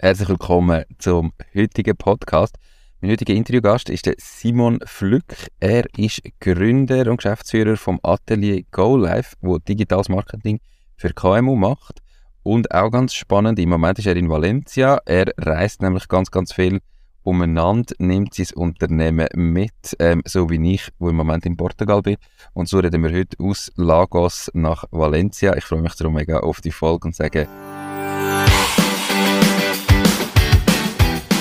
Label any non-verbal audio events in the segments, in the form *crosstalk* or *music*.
Herzlich willkommen zum heutigen Podcast. Mein heutiger Interviewgast ist der Simon Flück. Er ist Gründer und Geschäftsführer vom Atelier GoLife, wo digitales Marketing für KMU macht. Und auch ganz spannend, im Moment ist er in Valencia. Er reist nämlich ganz, ganz viel umeinander, nimmt sein Unternehmen mit, ähm, so wie ich, wo im Moment in Portugal bin. Und so reden wir heute aus Lagos nach Valencia. Ich freue mich darum mega auf die Folge und sage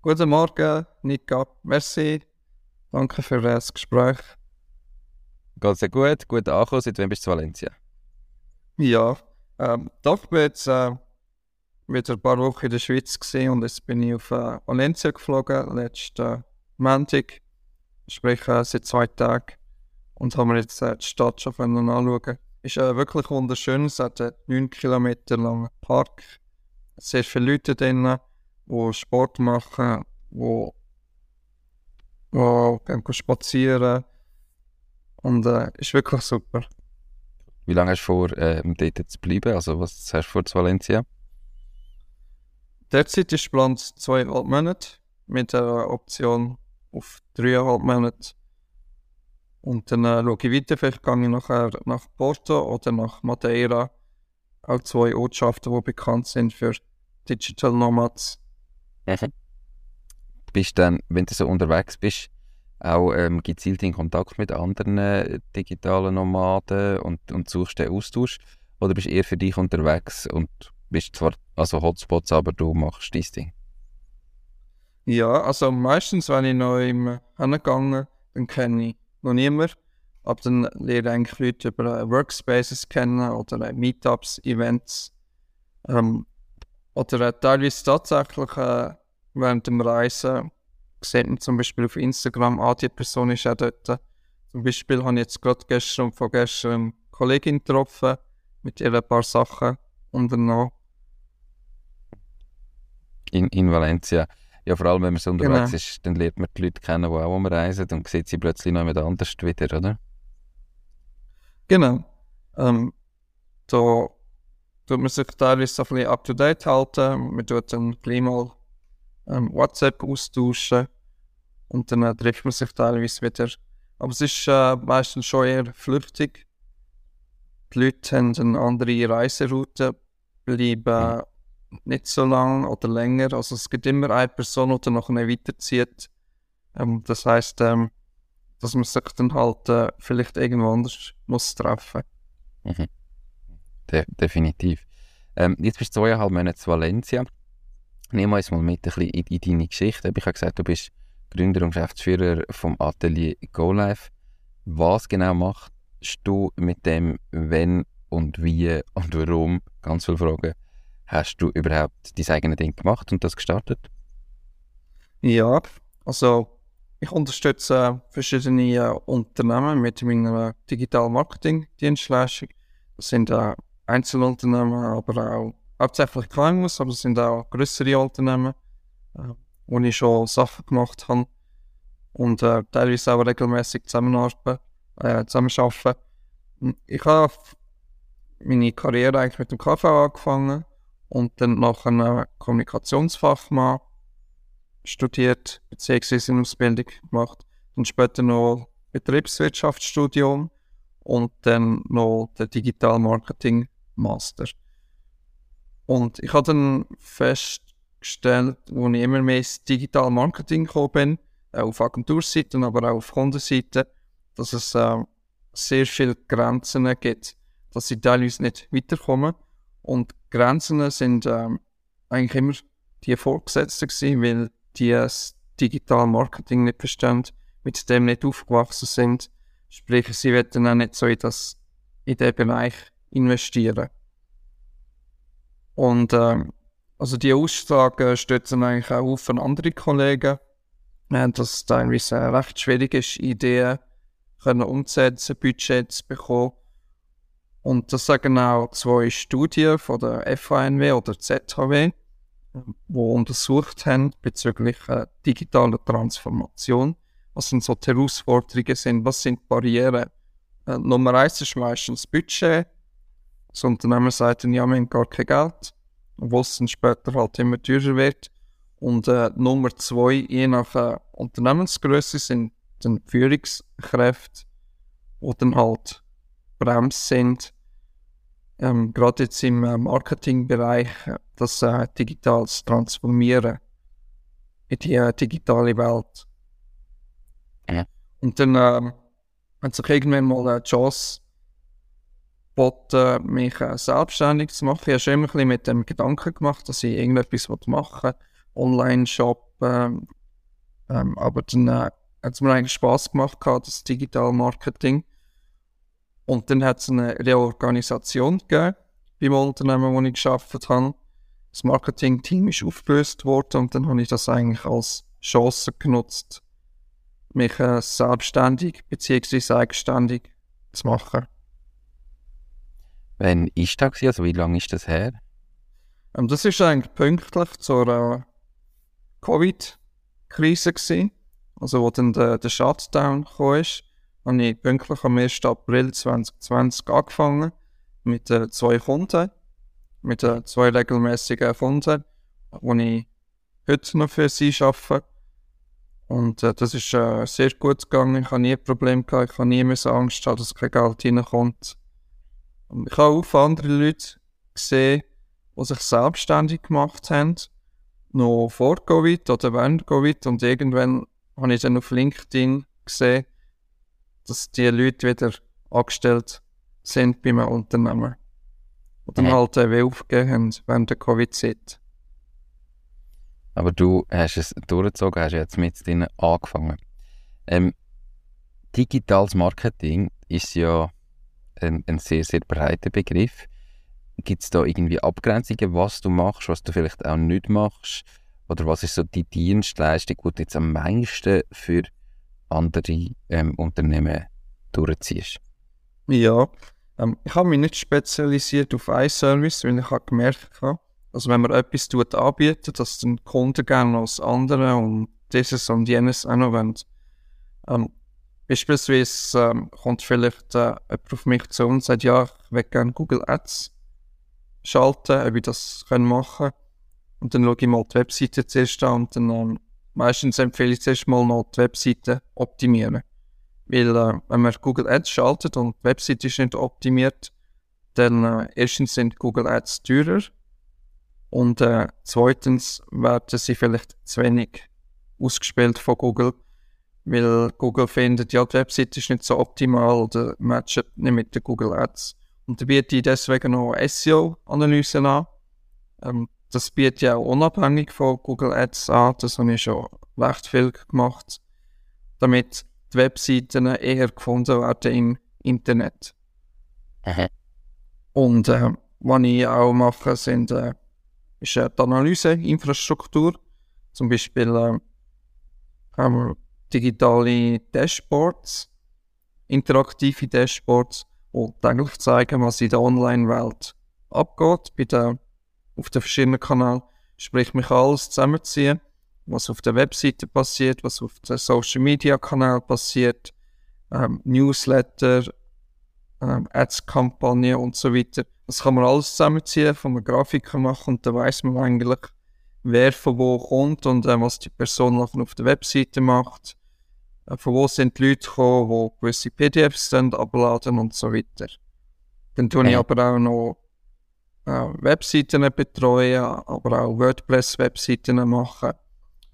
Guten Morgen, Nico. Merci. Danke für das Gespräch. Geht's dir gut? Gut angekommen? Seit wann bist du in Valencia? Ja, ähm, doch, ich bin jetzt äh, wieder ein paar Wochen in der Schweiz gesehen und jetzt bin ich auf äh, Valencia geflogen, letzten Montag, sprich äh, seit zwei Tagen. Und haben wir jetzt äh, die Stadt schon anschauen. Ist äh, wirklich wunderschön. Es hat einen 9 Kilometer langen Park, sehr viele Leute drin die Sport machen, die, die gehen spazieren. Und äh, ist wirklich super. Wie lange hast du vor, äh, dort zu bleiben? Also was hast du vor zu Valencia? Derzeit ist geplant zweieinhalb Monate mit einer Option auf dreieinhalb Monate. Und dann äh, schaue ich weiter, vielleicht gehe ich nachher nach Porto oder nach Madeira. Auch zwei Ortschaften, die bekannt sind für Digital Nomads. Mhm. Bist dann, wenn du so unterwegs bist, auch ähm, gezielt in Kontakt mit anderen äh, digitalen Nomaden und, und suchst den Austausch? Oder bist du eher für dich unterwegs und bist zwar also Hotspots, aber du machst dein Ding? Ja, also meistens, wenn ich noch im hingegangen dann kenne ich noch niemanden. Aber dann lerne ich eigentlich Leute über äh, Workspaces kennen oder äh, Meetups, Events. Ähm, oder äh, teilweise tatsächlich äh, während dem Reisen sieht man zum Beispiel auf Instagram, ah, die Person ist auch dort. Zum Beispiel habe ich jetzt gerade gestern und vorgestern eine Kollegin getroffen, mit ihr ein paar Sachen unternommen. In, in Valencia. Ja, vor allem, wenn man so unterwegs Genau. ist, dann lernt man die Leute kennen, die auch umreisen und sieht sie plötzlich noch jemand anders wieder, oder? Genau. Ähm, da tut man sich teilweise so ein bisschen up to date halten. Man tut dann gleich mal ähm, WhatsApp austauschen und dann äh, trifft man sich teilweise wieder. Aber es ist äh, meistens schon eher flüchtig. Die Leute haben eine andere Reiseroute, bleiben nicht so lang oder länger. Also es gibt immer eine Person, die dann nachher weiterzieht. Ähm, das heißt, ähm, dass man sich dann halt äh, vielleicht irgendwo anders muss treffen. Mhm. De definitiv. Ähm, jetzt bist du zweieinhalb Monate zu Valencia. Nimm uns mal mit ein bisschen in, in deine Geschichte. Ich habe gesagt, du bist Gründer und Geschäftsführer vom Atelier GoLife. Was genau machst du mit dem, wenn und wie und warum, ganz viele Fragen, hast du überhaupt dein eigenes Ding gemacht und das gestartet? Ja, also ich unterstütze verschiedene äh, Unternehmen mit meiner Digital Marketing Dienstleistung. Das sind äh, Einzelunternehmen, aber auch hauptsächlich KMUs, aber es sind auch größere Unternehmen, äh, wo ich schon Sachen gemacht habe und äh, teilweise auch regelmäßig zusammenarbeiten. Äh, zusammenarbeiten. Ich habe meine Karriere eigentlich mit dem KV angefangen und dann nach einem Kommunikationsfachmann studiert, beziehungsweise eine Ausbildung gemacht. Und später noch Betriebswirtschaftsstudium und dann noch der Digital Marketing Master. Und ich habe dann gestellt, wo ich immer mehr ins Digital Marketing gekommen bin, auf Agenturseiten, aber auch auf Kundenseite, dass es äh, sehr viele Grenzen gibt, dass sie teilweise nicht weiterkommen. Und Grenzen sind äh, eigentlich immer die Vorgesetzten gewesen, weil die das Digital Marketing nicht verstehen, mit dem nicht aufgewachsen sind. Sprich, sie werden auch nicht so in, das, in den Bereich investieren. Und äh, also die Aussagen stützen eigentlich auch auf von anderen Kollegen, äh, dass es teilweise äh, recht schwierig ist, Ideen können umzusetzen, Budget zu bekommen. Und das sagen auch zwei Studien von der FANW oder ZHW, die untersucht haben bezüglich äh, digitaler Transformation. Was sind so die Herausforderungen sind, was sind Barrieren? Äh, Nummer eins ist meistens Budget. Das Unternehmen sagt dann, ja, wir haben gar kein Geld, obwohl es dann später halt immer teurer wird. Und äh, Nummer zwei, je nach äh, Unternehmensgröße, sind dann Führungskräfte, die dann halt bremst sind. Ähm, Gerade jetzt im äh, Marketingbereich, äh, das äh, digital zu transformieren in die äh, digitale Welt. Ja. Und dann ähm, hat sich irgendwann mal eine Chance geboten, mich äh, selbstständig zu machen. Ich habe schon immer ein bisschen mit dem Gedanken gemacht, dass ich irgendetwas machen will, Online-Shop. Ähm, ähm, aber dann äh, hat es mir eigentlich Spass gemacht, gehabt, das Digital Marketing. Und dann hat es eine Reorganisation gegeben beim Unternehmen, wo ich geschafft habe. Das Marketing-Team ist aufgelöst worden und dann habe ich das eigentlich als Chance genutzt, mich äh, selbstständig bzw. eigenständig zu machen. Wann ist das? Also wie lange ist das her? Ähm, das ist eigentlich pünktlich zur äh, Covid-Krise. Also wo dann der, der Shutdown kam, habe ich pünktlich am 1. April 2020 angefangen mit äh, zwei Kunden, mit äh, zwei regelmäßigen Kunden, die ich heute noch für sie arbeite. Und äh, das ist äh, sehr gut gegangen. Ich habe nie ein Problem gehabt. Ich habe nie Angst dass kein Geld reinkommt. Ich habe auch andere Leute gesehen, die sich selbstständig gemacht haben, noch vor Covid oder während Covid. Und irgendwann habe ich dann auf LinkedIn gesehen, dass die Leute wieder angestellt sind bei einem Unternehmen. Dann Mhm. halt äh, aufgegeben haben während der Covid-Zeit. Aber du hast es durchgezogen, hast jetzt mit drin angefangen. Ähm, digitales Marketing ist ja ein, ein sehr, sehr breiter Begriff. Gibt es da irgendwie Abgrenzungen, was du machst, was du vielleicht auch nicht machst? Oder was ist so die Dienstleistung, die du jetzt am meisten für andere ähm, Unternehmen durchziehst? Ja, ähm, ich habe mich nicht spezialisiert auf einen Service, weil ich habe gemerkt habe, also wenn man etwas tut, anbietet, dass den Kunden gerne das andere und dieses und jenes auch noch wollen. Ähm, beispielsweise ähm, kommt vielleicht äh, jemand auf mich zu und sagt, ja, ich will gerne Google Ads schalten, ob ich das machen Und dann schaue ich mal die Webseite zuerst an und dann ähm, meistens empfehle ich zuerst mal noch die Webseite optimieren. Weil äh, wenn man Google Ads schaltet und die Webseite ist nicht optimiert, dann äh, erstens sind Google Ads teurer und äh, zweitens werden sie vielleicht zu wenig ausgespielt von Google, weil Google findet, ja, die Webseite ist nicht so optimal oder matcht nicht mit den Google Ads. Und da biete ich deswegen noch SEO-Analysen an. Ähm, das biete ich auch unabhängig von Google Ads an, das habe ich schon recht viel gemacht, damit die Webseiten eher gefunden werden im Internet. Und äh, was ich auch mache, sind, äh, ist äh, die Analyseinfrastruktur. Zum Beispiel äh, haben wir digitale Dashboards, interaktive Dashboards, die täglich zeigen, was in der Online-Welt abgeht, bei der, auf den verschiedenen Kanälen. Sprich, mich alles zusammenziehen, was auf der Webseite passiert, was auf den Social-Media-Kanälen passiert, ähm, Newsletter, ähm, Ads-Kampagnen und so weiter. Das kann man alles zusammenziehen, von einem Grafiker machen und dann weiß man eigentlich, wer von wo kommt und äh, was die Person auf der Webseite macht. Äh, von wo sind die Leute gekommen, die gewisse PDFs dann abladen und so weiter. Dann tue ich Ja. aber auch noch äh, Webseiten betreuen, aber auch WordPress-Webseiten machen.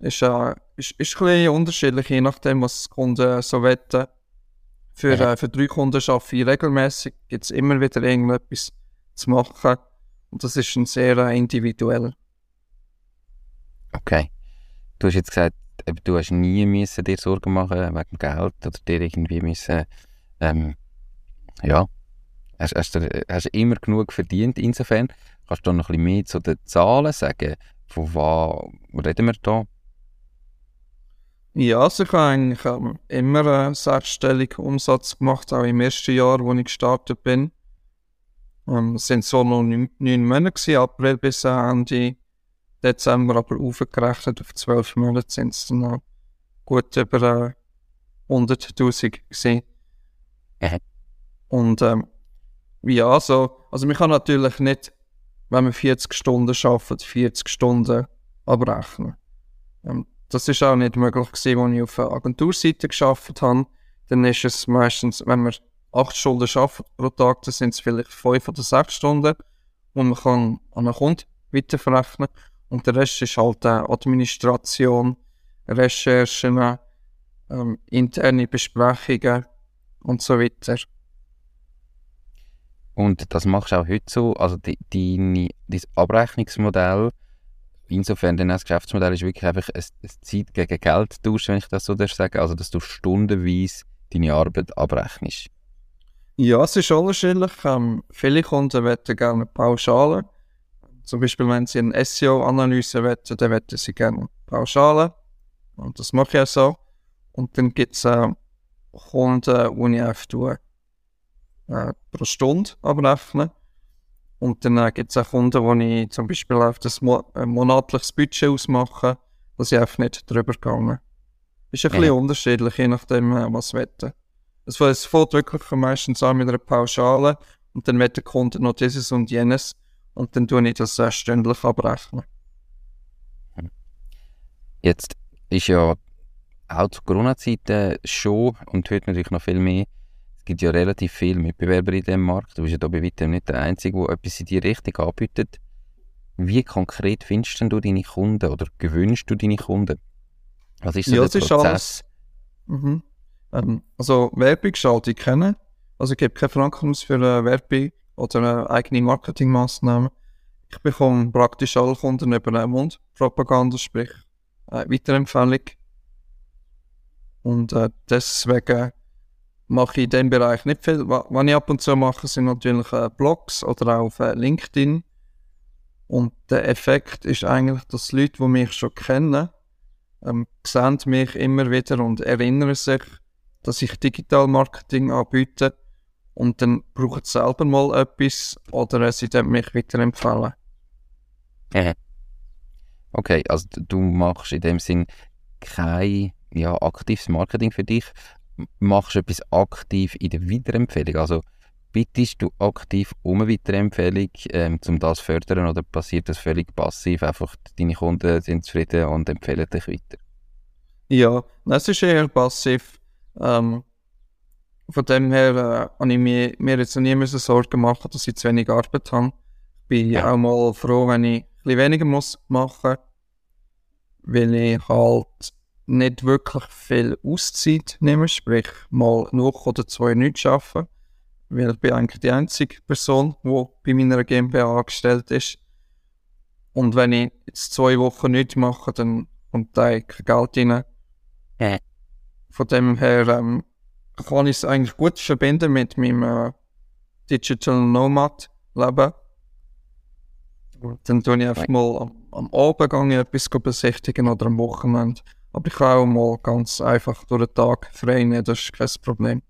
Ist, äh, ist, ist ein bisschen unterschiedlich, je nachdem, was die Kunden so wetten. Für, Ja. äh, für drei Kunden arbeite ich regelmäßig, gibt es immer wieder irgendetwas zu machen. Und das ist ein sehr äh, individuell. Okay. Du hast jetzt gesagt, du hast nie müssen dir Sorgen machen wegen Geld oder dir irgendwie müssen, ähm, ja, hast, hast, hast immer genug verdient insofern. Kannst du noch ein bisschen mehr zu den Zahlen sagen? Von was reden wir da? Ja, also ich habe eigentlich ähm, immer einen sechsstelligen Umsatz gemacht, auch im ersten Jahr, wo ich gestartet bin. Ähm, es sind so noch neun, Monate April bis Ende Dezember, aber aufgerechnet auf zwölf Monate sind es dann noch gut über äh, 100'000 gewesen. Mhm. Und ähm, ja, so, also man kann natürlich nicht, wenn man 40 Stunden arbeitet, 40 Stunden abrechnen. Ähm, das ist auch nicht möglich gewesen, als ich auf der Agenturseite geschafft habe. Dann ist es meistens, wenn man 8 Stunden arbeitet pro Tag, dann sind es vielleicht 5 oder 6 Stunden, und man kann an einen Kunden weiterverrechnen. Und der Rest ist halt äh, Administration, Recherchen, ähm, interne Besprechungen und so weiter. Und das machst du auch heute so, also die, deine, dein Abrechnungsmodell, insofern das Geschäftsmodell ist wirklich einfach ein, ein Zeit gegen Geld tausch, wenn ich das so sagen, also dass du stundenweise deine Arbeit abrechnest. Ja, es ist unterschiedlich. Ähm, viele Kunden wetten gerne Pauschalen. Zum Beispiel, wenn sie eine SEO-Analyse wetten, dann wetten sie gerne Pauschalen. Und das mache ich auch so. Und dann gibt es äh, Kunden, wo ich einfach tue, äh, pro Stunde abrechne. Und dann äh, gibt es auch Kunden, wo ich zum Beispiel auf das Mo ein monatliches Budget ausmache, dass ich einfach nicht drüber gegangen. Ist ein Ja. bisschen unterschiedlich, je nachdem, äh, was wetten. Es fängt wirklich meistens an mit einer Pauschale und dann wird der Kunde noch dieses und jenes und dann tue ich das äh, stündlich abrechnen. Jetzt ist ja auch zu Corona-Zeiten schon und heute natürlich noch viel mehr, es gibt ja relativ viele Mitbewerber in diesem Markt. Du bist ja da bei weitem nicht der Einzige, der etwas in die Richtung anbietet. Wie konkret findest denn du deine Kunden oder gewünscht du deine Kunden? Was ist so Ja, der Prozess? alles. Mhm. Ähm, also Werbung schalte ich kennen. Also ich gebe keine Franken für eine Werbung oder eine eigene Marketingmaßnahme. Ich bekomme praktisch alle Kunden über eine Mundpropaganda, sprich äh, Weiterempfehlung. Und äh, deswegen mache ich in dem Bereich nicht viel. Wa- Was ich ab und zu mache, sind natürlich äh, Blogs oder auch auf äh, LinkedIn. Und der Effekt ist eigentlich, dass Leute, die mich schon kennen, ähm, sehen mich immer wieder und erinnern sich, dass ich Digital Marketing anbiete und dann brauchen sie selber mal etwas oder äh, sie dann mich weiterempfehlen. Mhm. Okay, also du machst in dem Sinn kein ja, aktives Marketing für dich, machst etwas aktiv in der Weiterempfehlung. Also bittest du aktiv um eine Weiterempfehlung, ähm, um das zu fördern oder passiert das völlig passiv? Einfach deine Kunden sind zufrieden und empfehlen dich weiter. Ja, es ist eher passiv. Ähm, von dem her äh, habe ich mir, mir jetzt noch nie müssen Sorgen machen, dass ich zu wenig Arbeit habe. Ich bin Ja. auch mal froh, wenn ich ein weniger muss machen weil ich halt nicht wirklich viel Auszeit nehme, sprich mal eine Woche oder zwei nicht arbeiten. Weil ich bin eigentlich die einzige Person, die bei meiner GmbH angestellt ist. Und wenn ich jetzt zwei Wochen nicht mache, dann kommt da kein Geld rein. Ja. Von dem her ähm, kann ich es eigentlich gut verbinden mit meinem äh, Digital Nomad Leben. Und dann tue ich einfach mal am, am Abend gehe etwas besichtigen oder am Wochenende. Aber ich kann auch mal ganz einfach durch den Tag frei nehmen, das ist kein Problem.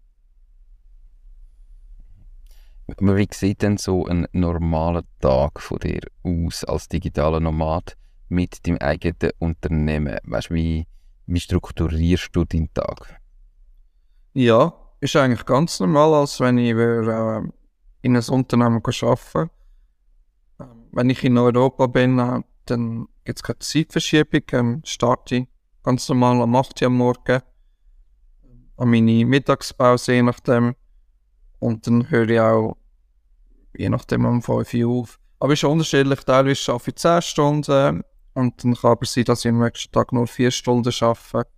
Wie sieht denn so ein normaler Tag von dir aus als digitaler Nomad mit deinem eigenen Unternehmen? Weißt du, wie, wie strukturierst du deinen Tag? Ja, ist eigentlich ganz normal, als wenn ich würde, äh, in ein Unternehmen arbeiten ähm, Wenn ich in Europa bin, äh, dann gibt es keine Zeitverschiebung. Ähm, starte ganz normal am 8 Uhr am Morgen, an meine Mittagspause, je nachdem. Und dann höre ich auch, je nachdem, um 5 Uhr auf. Aber es ist unterschiedlich. Teilweise arbeite ich 10 Stunden und dann kann aber sein, dass ich am nächsten Tag nur 4 Stunden arbeite.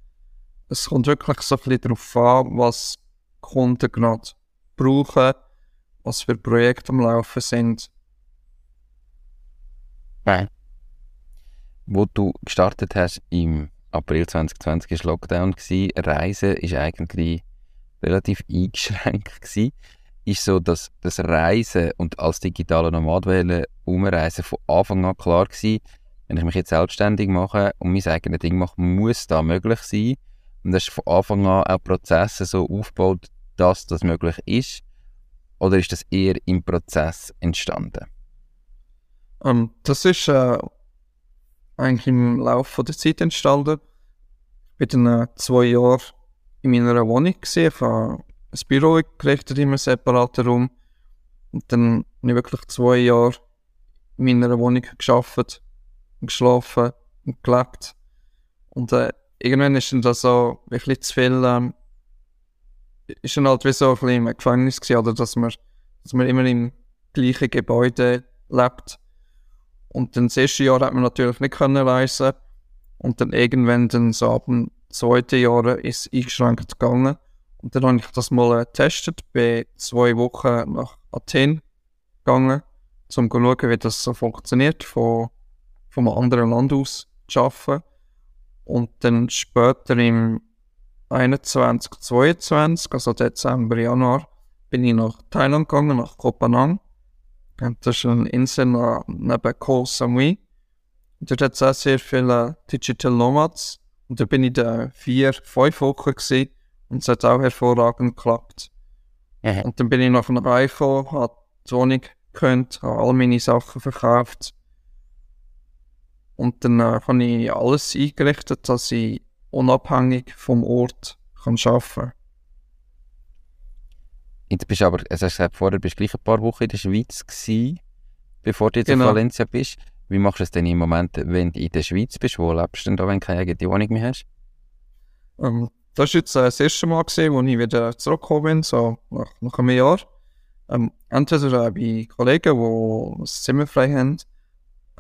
Es kommt wirklich so ein bisschen darauf an, was Kunden gerade brauchen, was für Projekte am Laufen sind. Nein. Wo du gestartet hast im April 2020 war Lockdown. Reisen war eigentlich relativ eingeschränkt. Gewesen. Ist so, dass das Reisen und als digitaler Nomad wählen, umreisen von Anfang an klar gewesen, wenn ich mich jetzt selbstständig mache und mein eigenes Ding mache, muss das möglich sein. Und das ist von Anfang an auch Prozesse so aufgebaut, dass das möglich ist. Oder ist das eher im Prozess entstanden? Um, ähm, das ist äh, eigentlich im Laufe der Zeit entstanden. Ich war dann äh, zwei Jahre in meiner Wohnung. Gewesen. Ich habe ein Büro gerichtet in einem separaten Raum. Und dann habe ich wirklich zwei Jahre in meiner Wohnung geschafft, geschlafen und gelebt. Und äh, irgendwann ist dann das so bisschen zu viel, ähm, ist dann halt wie so ein bisschen im Gefängnis gewesen, oder dass man, dass man immer im gleichen Gebäude lebt. Und dann das erste Jahr hat man natürlich nicht können reisen. Und dann irgendwann dann so ab dem zweiten Jahr ist es eingeschränkt gegangen. Und dann habe ich das mal getestet, bin zwei Wochen nach Athen gegangen, um zu schauen, wie das so funktioniert, von, von einem anderen Land aus zu arbeiten. Und dann später im 21, 22, also Dezember, Januar, bin ich nach Thailand gegangen, nach Koh Phanang. Und das ist eine Insel neben Koh Samui. Dort hat es auch sehr viele Digital Nomads. Und da bin ich da vier, fünf Wochen gewesen. Und es hat auch hervorragend geklappt. Aha. Und dann bin ich nach Hause gekommen, habe die Wohnung gekönnt, habe all meine Sachen verkauft. Und dann äh, habe ich alles eingerichtet, dass ich unabhängig vom Ort kann arbeiten kann. Jetzt bist du aber, also hast gesagt, vorher bist du gleich ein paar Wochen in der Schweiz gewesen, bevor du jetzt genau. in Valencia bist. Wie machst du es denn im Moment, wenn du in der Schweiz bist? Wo lebst du denn da, wenn du keine eigene Wohnung mehr hast? Ähm, das war jetzt äh, das erste Mal, gewesen, wo ich wieder zurückgekommen bin, so nach, nach einem Jahr. Ähm, entweder äh, bei Kollegen, die ein Zimmer frei haben,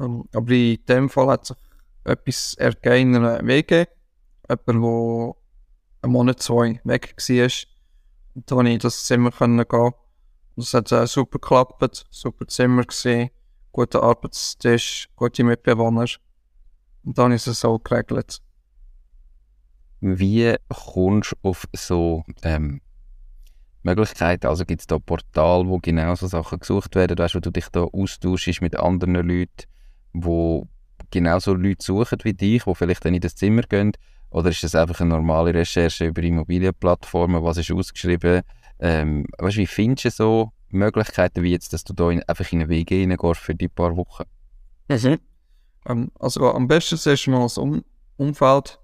ähm, aber in dem Fall hat sich etwas ergeben in einer. Jemand, der einen Monat, zwei weg war. Und da konnte ich in das Zimmer gehen. Und es hat äh, super geklappt, super Zimmer gesehen guter Arbeitstisch, gute Mitbewohner. Und dann ist es so geregelt. Wie kommst du auf so ähm, Möglichkeiten? Also gibt es da Portal, wo genau so Sachen gesucht werden? Weißt, wo du dich da austauschst mit anderen Leuten, wo genau so Leute suchen wie dich, die vielleicht dann in das Zimmer gehen? Oder ist das einfach eine normale Recherche über Immobilienplattformen? Was ist ausgeschrieben? Ähm, weißt, wie findest du so Möglichkeiten, wie jetzt, dass du da in, einfach in eine WG reingehst für die paar Wochen? Mhm. Ähm, also am besten ist mal das um Umfeld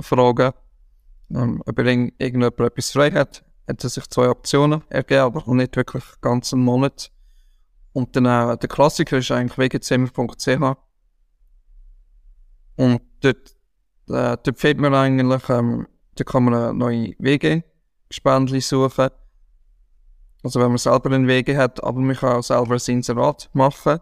fragen, ähm, ob irgendjemand etwas frei hat. Hat es sich zwei Optionen ergeben, aber noch nicht wirklich ganz einen Monat. Und dann äh, der Klassiker ist eigentlich wgzimmer.ch. Und dort, äh, dort findet man eigentlich, ähm, da kann man eine neue WG-Gespendli suchen. Also wenn man selber einen Wege hat, aber man kann auch selber ein Inserat machen.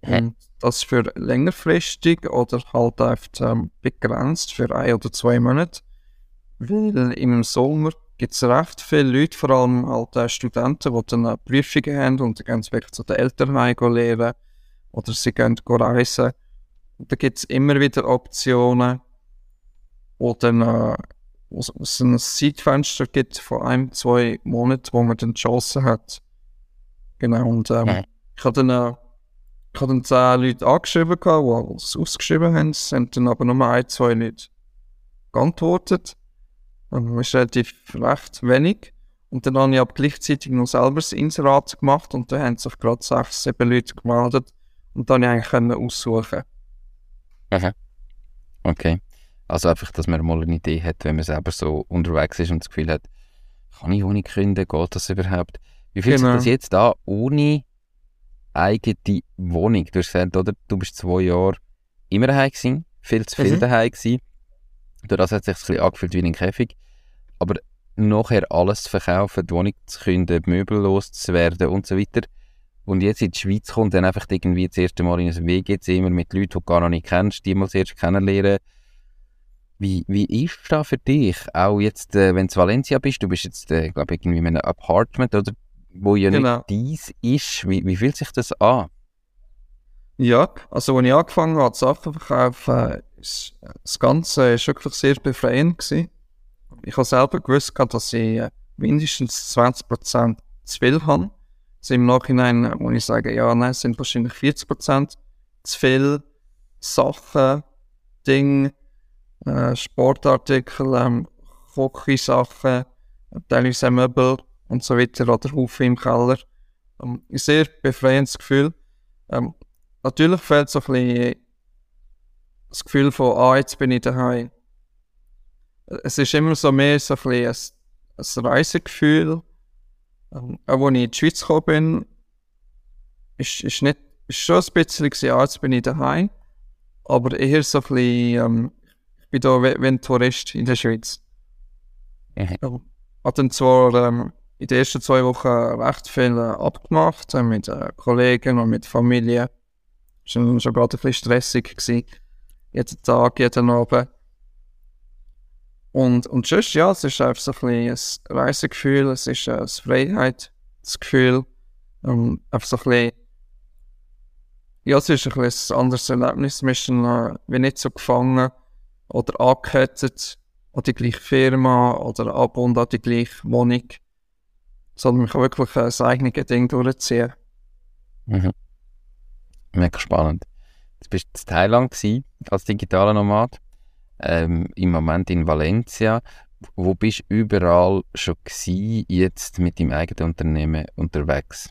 Und das für längerfristig oder halt einfach ähm, begrenzt für ein oder zwei Monate. Weil im Sommer gibt es recht viele Leute, vor allem äh, Studenten, die dann Prüfungen haben und dann gehen sie wirklich zu den Eltern lernen oder sie gehen reisen. Und da gibt es immer wieder Optionen, wo dann äh, wo es ein Zeitfenster gibt von einem, zwei Monaten, wo man dann die Chance hat. Genau, und ähm, ja. ich habe dann, äh, ich hab dann zehn Leute angeschrieben, die es ausgeschrieben haben, es sind dann aber nur ein, zwei Leute geantwortet. Ähm, das ist relativ recht wenig. Und dann habe ich aber gleichzeitig noch selber das Inserat gemacht und da haben sich gerade sechs, sieben Leute gemeldet und dann konnte ich eigentlich aussuchen. Aha. Okay. Also einfach, dass man mal eine Idee hat, wenn man selber so unterwegs ist und das Gefühl hat, kann ich ohne Gründe, geht das überhaupt? Wie fühlt genau. sich das jetzt an, ohne eigene Wohnung? Du hast gesagt, oder? Du bist zwei Jahre immer daheim gewesen, viel zu viel mhm. daheim gewesen. Durch das hat es sich ein bisschen angefühlt wie ein Käfig. Aber nachher alles zu verkaufen, die Wohnung zu künden, Möbel loszuwerden und so weiter. und jetzt in die Schweiz kommt, dann einfach irgendwie das erste Mal in ein WG-Zimmer mit Leuten, die du gar noch nicht kennst, die mal zuerst kennenlernen. Wie, wie ist das für dich? Auch jetzt, äh, wenn du in Valencia bist, du bist jetzt, äh, glaube ich, irgendwie in einem Apartment, oder, wo ja Genau. nicht dies ist. Wie, wie fühlt sich das an? Ja, also als ich angefangen habe, Sachen zu verkaufen, ist das Ganze ist wirklich sehr befreiend gewesen. Ich habe selber gewusst, dass ich äh, mindestens 20% zu viel habe. Also im Nachhinein äh, muss ich sagen, ja, nein, es sind wahrscheinlich 40% zu viel Sachen, Dinge, äh, Sportartikel, ähm, Kochsachen, teilweise auch Möbel und so weiter oder Haufen im Keller. Ähm, ein sehr befreiendes Gefühl. Ähm, natürlich fehlt so ein bisschen das Gefühl von, ah, jetzt bin ich daheim. Es ist immer so mehr so ein ein, ein Reisegefühl. Ähm, auch als ich in die Schweiz gekommen bin, ist, ist, nicht, ist schon ein bisschen gewesen, ah, jetzt bin ich daheim. Aber eher so ein bisschen, ähm, ich bin da wie, wie ein Tourist in der Schweiz. Mhm. Ähm, hat dann zwar ähm, in den ersten zwei Wochen recht viel äh, abgemacht, äh, mit äh, Kollegen und mit Familie. Schon, schon gerade ein bisschen stressig gewesen. Jeden Tag, jeden Abend. Und, und sonst, ja, es ist einfach so ein bisschen ein Reisegefühl, es ist ein Freiheitsgefühl. Ähm, einfach so ein bisschen, ja, es ist ein, bisschen ein anderes Erlebnis. Man ist dann, äh, nicht so gefangen oder angekettet an die gleiche Firma oder ab und an die gleiche Wohnung. Sondern man kann wirklich äh, das eigene Ding durchziehen. Mhm. Mega spannend. Du bist in Thailand gewesen, als digitaler Nomad, ähm, im Moment in Valencia. Wo bist du überall schon gewesen, jetzt mit deinem eigenen Unternehmen unterwegs?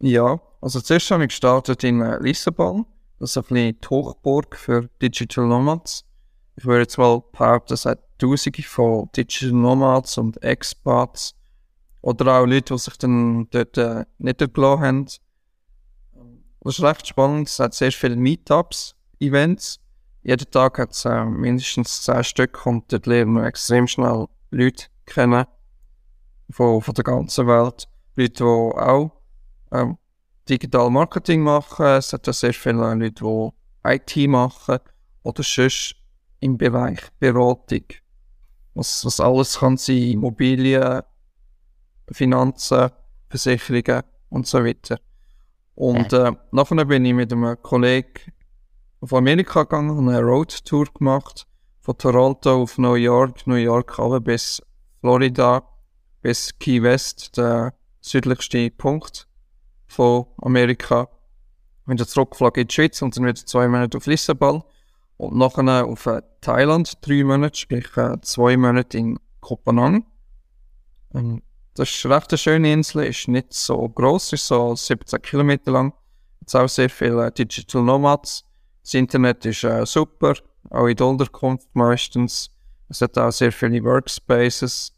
Ja, also zuerst habe ich gestartet in äh, Lissabon. Das ist ein bisschen die Hochburg für Digital Nomads. Ich würde jetzt mal behaupten, es hat Tausende von Digital Nomads und Expats oder auch Leute, die sich dann dort äh, niedergelassen haben. Das ist recht spannend. Es hat sehr viele Meetups, Events. Jeden Tag hat es äh, mindestens zehn Stück und dort lernen wir extrem schnell Leute kennen von, von der ganzen Welt. Leute, die auch ähm, Digital Marketing machen. Es hat auch sehr viele Leute, die IT machen oder sonst im Bereich Beratung. Was, was alles kann sein, Immobilien, Finanzen, Versicherungen und so weiter. Und äh, nachher bin ich mit einem Kollegen auf Amerika gegangen und eine Roadtour gemacht. Von Toronto auf New York, New York runter bis Florida, bis Key West, der südlichste Punkt von Amerika. Sind zurückgeflogen in die Schweiz und dann wieder zwei Monate auf Lissabon. Und nachher auf äh, Thailand, drei Monate, sprich äh, zwei Monate in Kopenhagen. Ähm, das ist recht eine schöne Insel, ist nicht so groß, ist so 17 Kilometer lang. Es auch sehr viele Digital Nomads. Das Internet ist äh, super, auch in der Unterkunft meistens. Es hat auch sehr viele Workspaces.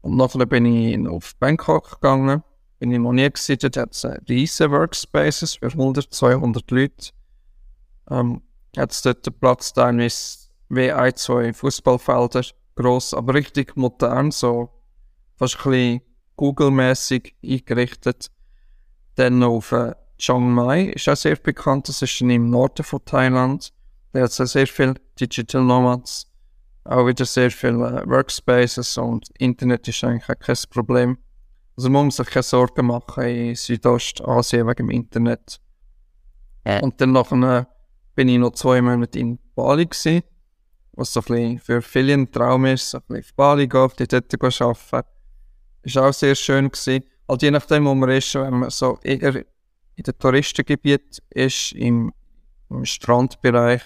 Und nachher bin ich auf Bangkok gegangen. Bin ich noch nie gesehen, dort hat es riesige Workspaces für 100, 200 Leute. Ähm, hat es dort den Platz teilweise wie ein, zwei Fußballfelder gross, aber richtig modern, so fast ein bisschen Google-mäßig eingerichtet. Dann auf äh, Chiang Mai, ist auch sehr bekannt, das ist im Norden von Thailand. Da hat es sehr viele Digital Nomads, auch wieder sehr viele äh, Workspaces und Internet ist eigentlich auch kein Problem. Also man muss sich keine Sorgen machen in Südostasien wegen dem Internet. Ja. Und dann nachher bin ich noch zwei Monate in Bali gewesen, was so ein bisschen für viele ein Traum ist, so ein bisschen auf Bali gehen, die dort arbeiten. Ist auch sehr schön gewesen. Halt je nachdem, wo man ist, wenn man so eher in den Touristengebiet ist, im, im Strandbereich,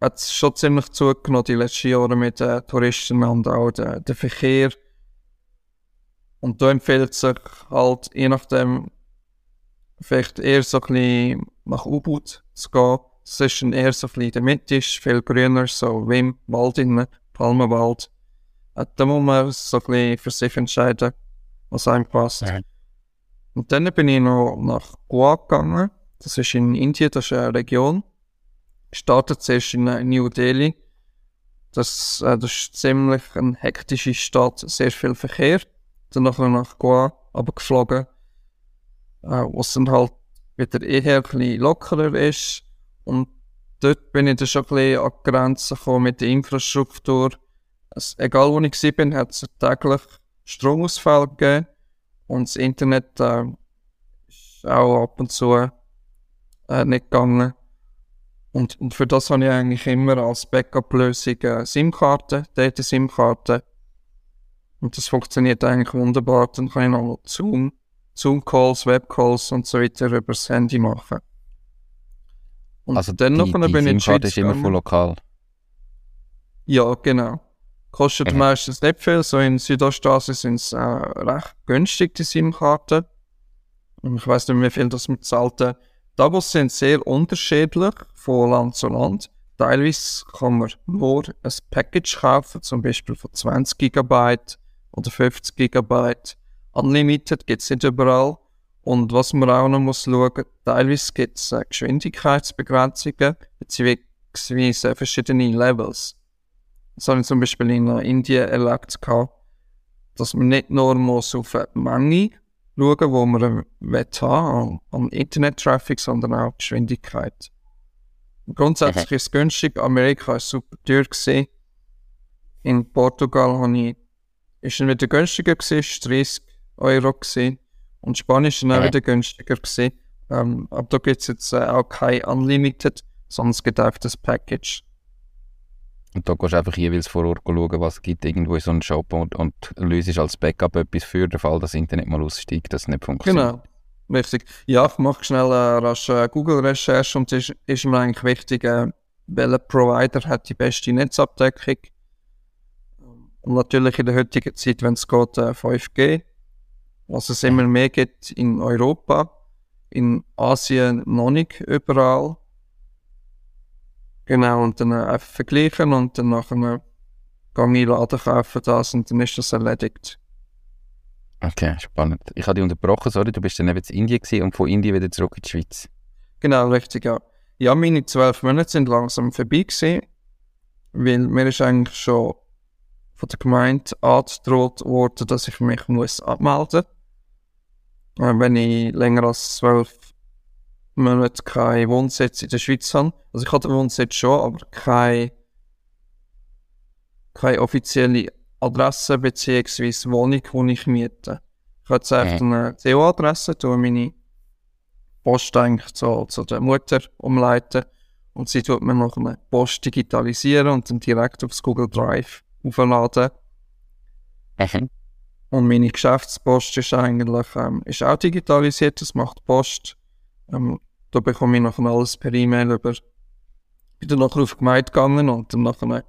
hat es schon ziemlich zugenommen die letzten Jahre mit den Touristen und auch der, der Verkehr. Und da empfiehlt sich halt, je nachdem, vielleicht eher so ein bisschen nach U-Boot zu gehen. Es ist eher so ein bisschen in der Mitte, ist viel grüner, so wie im Wald innen, Palmenwald. Da muss man so ein bisschen für sich entscheiden, was einem passt. Ja. Und dann bin ich noch nach Goa gegangen. Das ist in Indien, das ist eine Region. Gestartet zuerst in New Delhi. Das, äh, das ist ziemlich eine hektische Stadt, sehr viel Verkehr. Dann nachher nach Goa, aber geflogen. äh, wo es dann halt wieder eher ein bisschen lockerer ist. Und dort bin ich dann schon ein bisschen an die Grenzen gekommen mit der Infrastruktur. Also, egal wo ich war, hat es täglich Stromausfall gegeben. Und das Internet äh, ist auch ab und zu äh, nicht gegangen. Und, und für das habe ich eigentlich immer als Backup-Lösung äh, SIM-Karte, Data-SIM-Karte. Und das funktioniert eigentlich wunderbar. Dann kann ich noch Zoom, Zoom-Calls, Web-Calls und so weiter über das Handy machen. Und also dann die, noch die bin ich Schweiz ist immer von lokal? Ja, genau. Kostet mhm. meistens nicht viel. So in Südostasien sind es äh, recht günstig, die SIM-Karten. Ich weiß nicht, wie viel das mit zahlt. Doubles sind sehr unterschiedlich von Land zu Land. Teilweise kann man nur ein Package kaufen, zum Beispiel von 20 GB oder 50 GB. Unlimited gibt es nicht überall. Und was man auch noch muss schauen, teilweise gibt es äh, Geschwindigkeitsbegrenzungen beziehungsweise verschiedene Levels. Das habe ich zum Beispiel in Indien erlebt, dass man nicht nur muss auf eine Menge schauen, wo man will haben, an, Internet-Traffic, sondern auch Geschwindigkeit. Grundsätzlich ist es günstig. Amerika war super teuer. Gewesen. In Portugal habe ich, ist es wieder günstiger gewesen, ist 30 Euro gewesen. Und Spanisch ist dann auch wieder günstiger gewesen. Ähm, aber da gibt es jetzt äh, auch kein Unlimited, sondern es gibt einfach das Package. Und da gehst du einfach jeweils vor Ort schauen, was gibt, irgendwo in so einem Shop und, und löst als Backup etwas für den Fall, dass das Internet mal aussteigt, dass es nicht funktioniert. Genau, richtig. Ja, ich mache schnell eine rasche Google-Recherche und es ist, mir eigentlich wichtig, äh, welcher Provider hat die beste Netzabdeckung. Und natürlich in der heutigen Zeit, wenn es geht, äh, 5G, was es immer mehr gibt in Europa, in Asien noch nicht überall. Genau, und dann einfach vergleichen und dann nachher gehe ich Laden kaufen das und dann ist das erledigt. Okay, spannend. Ich habe dich unterbrochen, sorry, du bist dann eben in Indien gewesen und von Indien wieder zurück in die Schweiz. Genau, richtig, ja. Ja, meine zwölf Monate sind langsam vorbei gewesen, weil mir ist eigentlich schon von der Gemeinde angedroht worden, dass ich mich muss abmelden muss. Äh, wenn ich länger als zwölf Monate keinen Wohnsitz in der Schweiz habe. Also ich hatte den Wohnsitz schon, aber keine, keine offizielle Adresse bzw. Wohnung, die ich miete. Ich habe jetzt einfach mhm. eine CO-Adresse, tue meine Post eigentlich zu, zu der Mutter umleiten und sie tut mir noch eine Post digitalisieren und dann direkt aufs Google Drive aufladen. Mhm. Und meine Geschäftspost ist eigentlich ähm, ist auch digitalisiert, das macht Post. Ähm, da bekomme ich nachher alles per E-Mail über. Bin dann nachher auf die Gemeinde gegangen und dann nachher